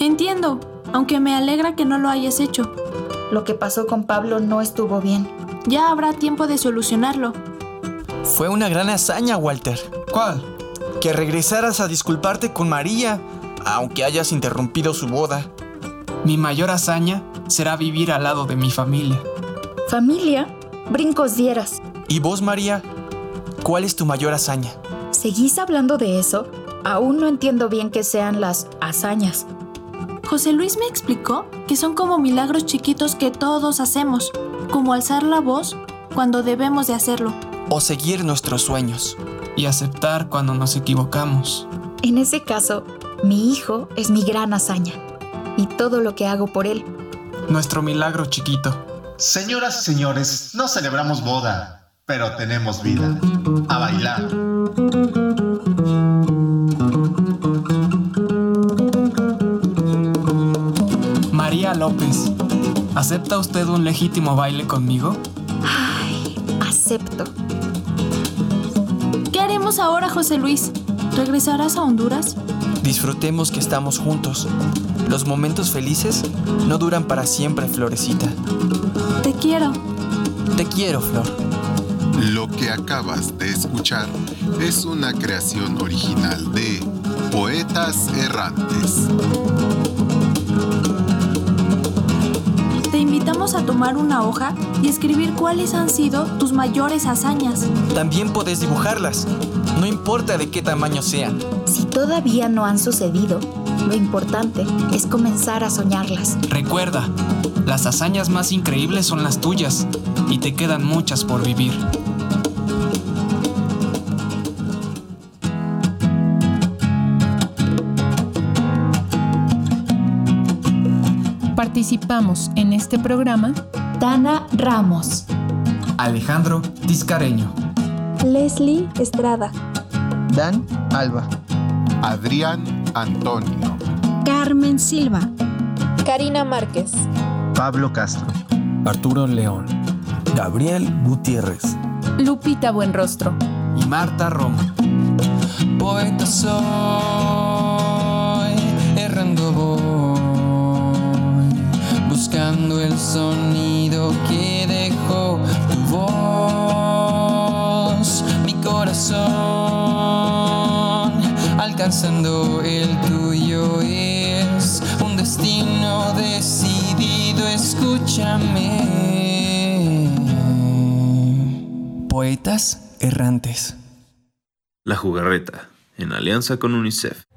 Entiendo, aunque me alegra que no lo hayas hecho. Lo que pasó con Pablo no estuvo bien. Ya habrá tiempo de solucionarlo. Fue una gran hazaña, Walter. ¿Cuál? Que regresaras a disculparte con María. aunque hayas interrumpido su boda. Mi mayor hazaña será vivir al lado de mi familia. ¿Familia? Brincos dieras. ¿Y vos, María? ¿Cuál es tu mayor hazaña? ¿Seguís hablando de eso? Aún no entiendo bien qué sean las hazañas. José Luis me explicó que son como milagros chiquitos que todos hacemos, como alzar la voz cuando debemos de hacerlo. O seguir nuestros sueños. Y aceptar cuando nos equivocamos. En ese caso, mi hijo es mi gran hazaña. Y todo lo que hago por él. Nuestro milagro chiquito. Señoras y señores, no celebramos boda, pero tenemos vida. A bailar. María López, ¿acepta usted un legítimo baile conmigo? Ay, acepto. ¿Qué haremos ahora, José Luis? ¿Regresarás a Honduras? Disfrutemos que estamos juntos. Los momentos felices no duran para siempre, Florecita. Te quiero. Te quiero, Flor. Lo que acabas de escuchar es una creación original de Poetas Errantes. Invitamos a tomar una hoja y escribir cuáles han sido tus mayores hazañas. También puedes dibujarlas, no importa de qué tamaño sean. Si todavía no han sucedido, lo importante es comenzar a soñarlas. Recuerda, las hazañas más increíbles son las tuyas y te quedan muchas por vivir. Participamos en este programa Dana Ramos, Alejandro Tiscareño, Leslie Estrada, Dan Alba, Adrián Antonio, Carmen Silva, Karina Márquez, Pablo Castro, Arturo León, Gabriel Gutiérrez, Lupita Buenrostro y Marta Romo. Poeta soy, errando voy, el sonido que dejó tu voz, mi corazón, alcanzando el tuyo es un destino decidido, escúchame. Poetas errantes. La Jugarreta, en alianza con UNICEF.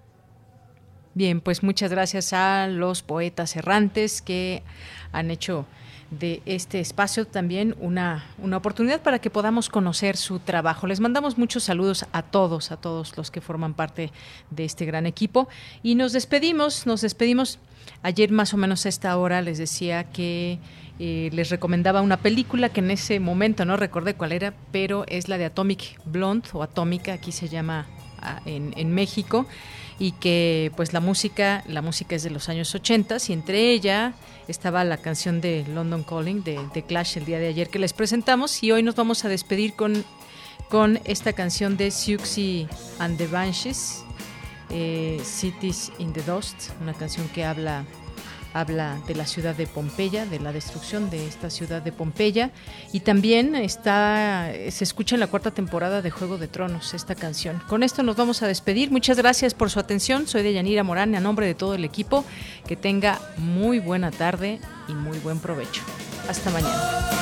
Bien, pues muchas gracias a los poetas errantes que han hecho de este espacio también una, una oportunidad para que podamos conocer su trabajo. Les mandamos muchos saludos a todos, a todos los que forman parte de este gran equipo. Y nos despedimos, nos despedimos. Ayer más o menos a esta hora les decía que eh, les recomendaba una película que en ese momento no recordé cuál era, pero es la de Atomic Blonde o Atómica, aquí se llama ah, en, en México y que pues la música, la música es de los años 80 y entre ella estaba la canción de London Calling de, de, Clash el día de ayer que les presentamos y hoy nos vamos a despedir con, con esta canción de Siouxsie and the Banshees, eh, Cities in the Dust, una canción que habla habla de la ciudad de Pompeya, de la destrucción de esta ciudad de Pompeya y también está se escucha en la cuarta temporada de Juego de Tronos esta canción. Con esto nos vamos a despedir. Muchas gracias por su atención. Soy de Yanira Morán, a nombre de todo el equipo. Que tenga muy buena tarde y muy buen provecho. Hasta mañana.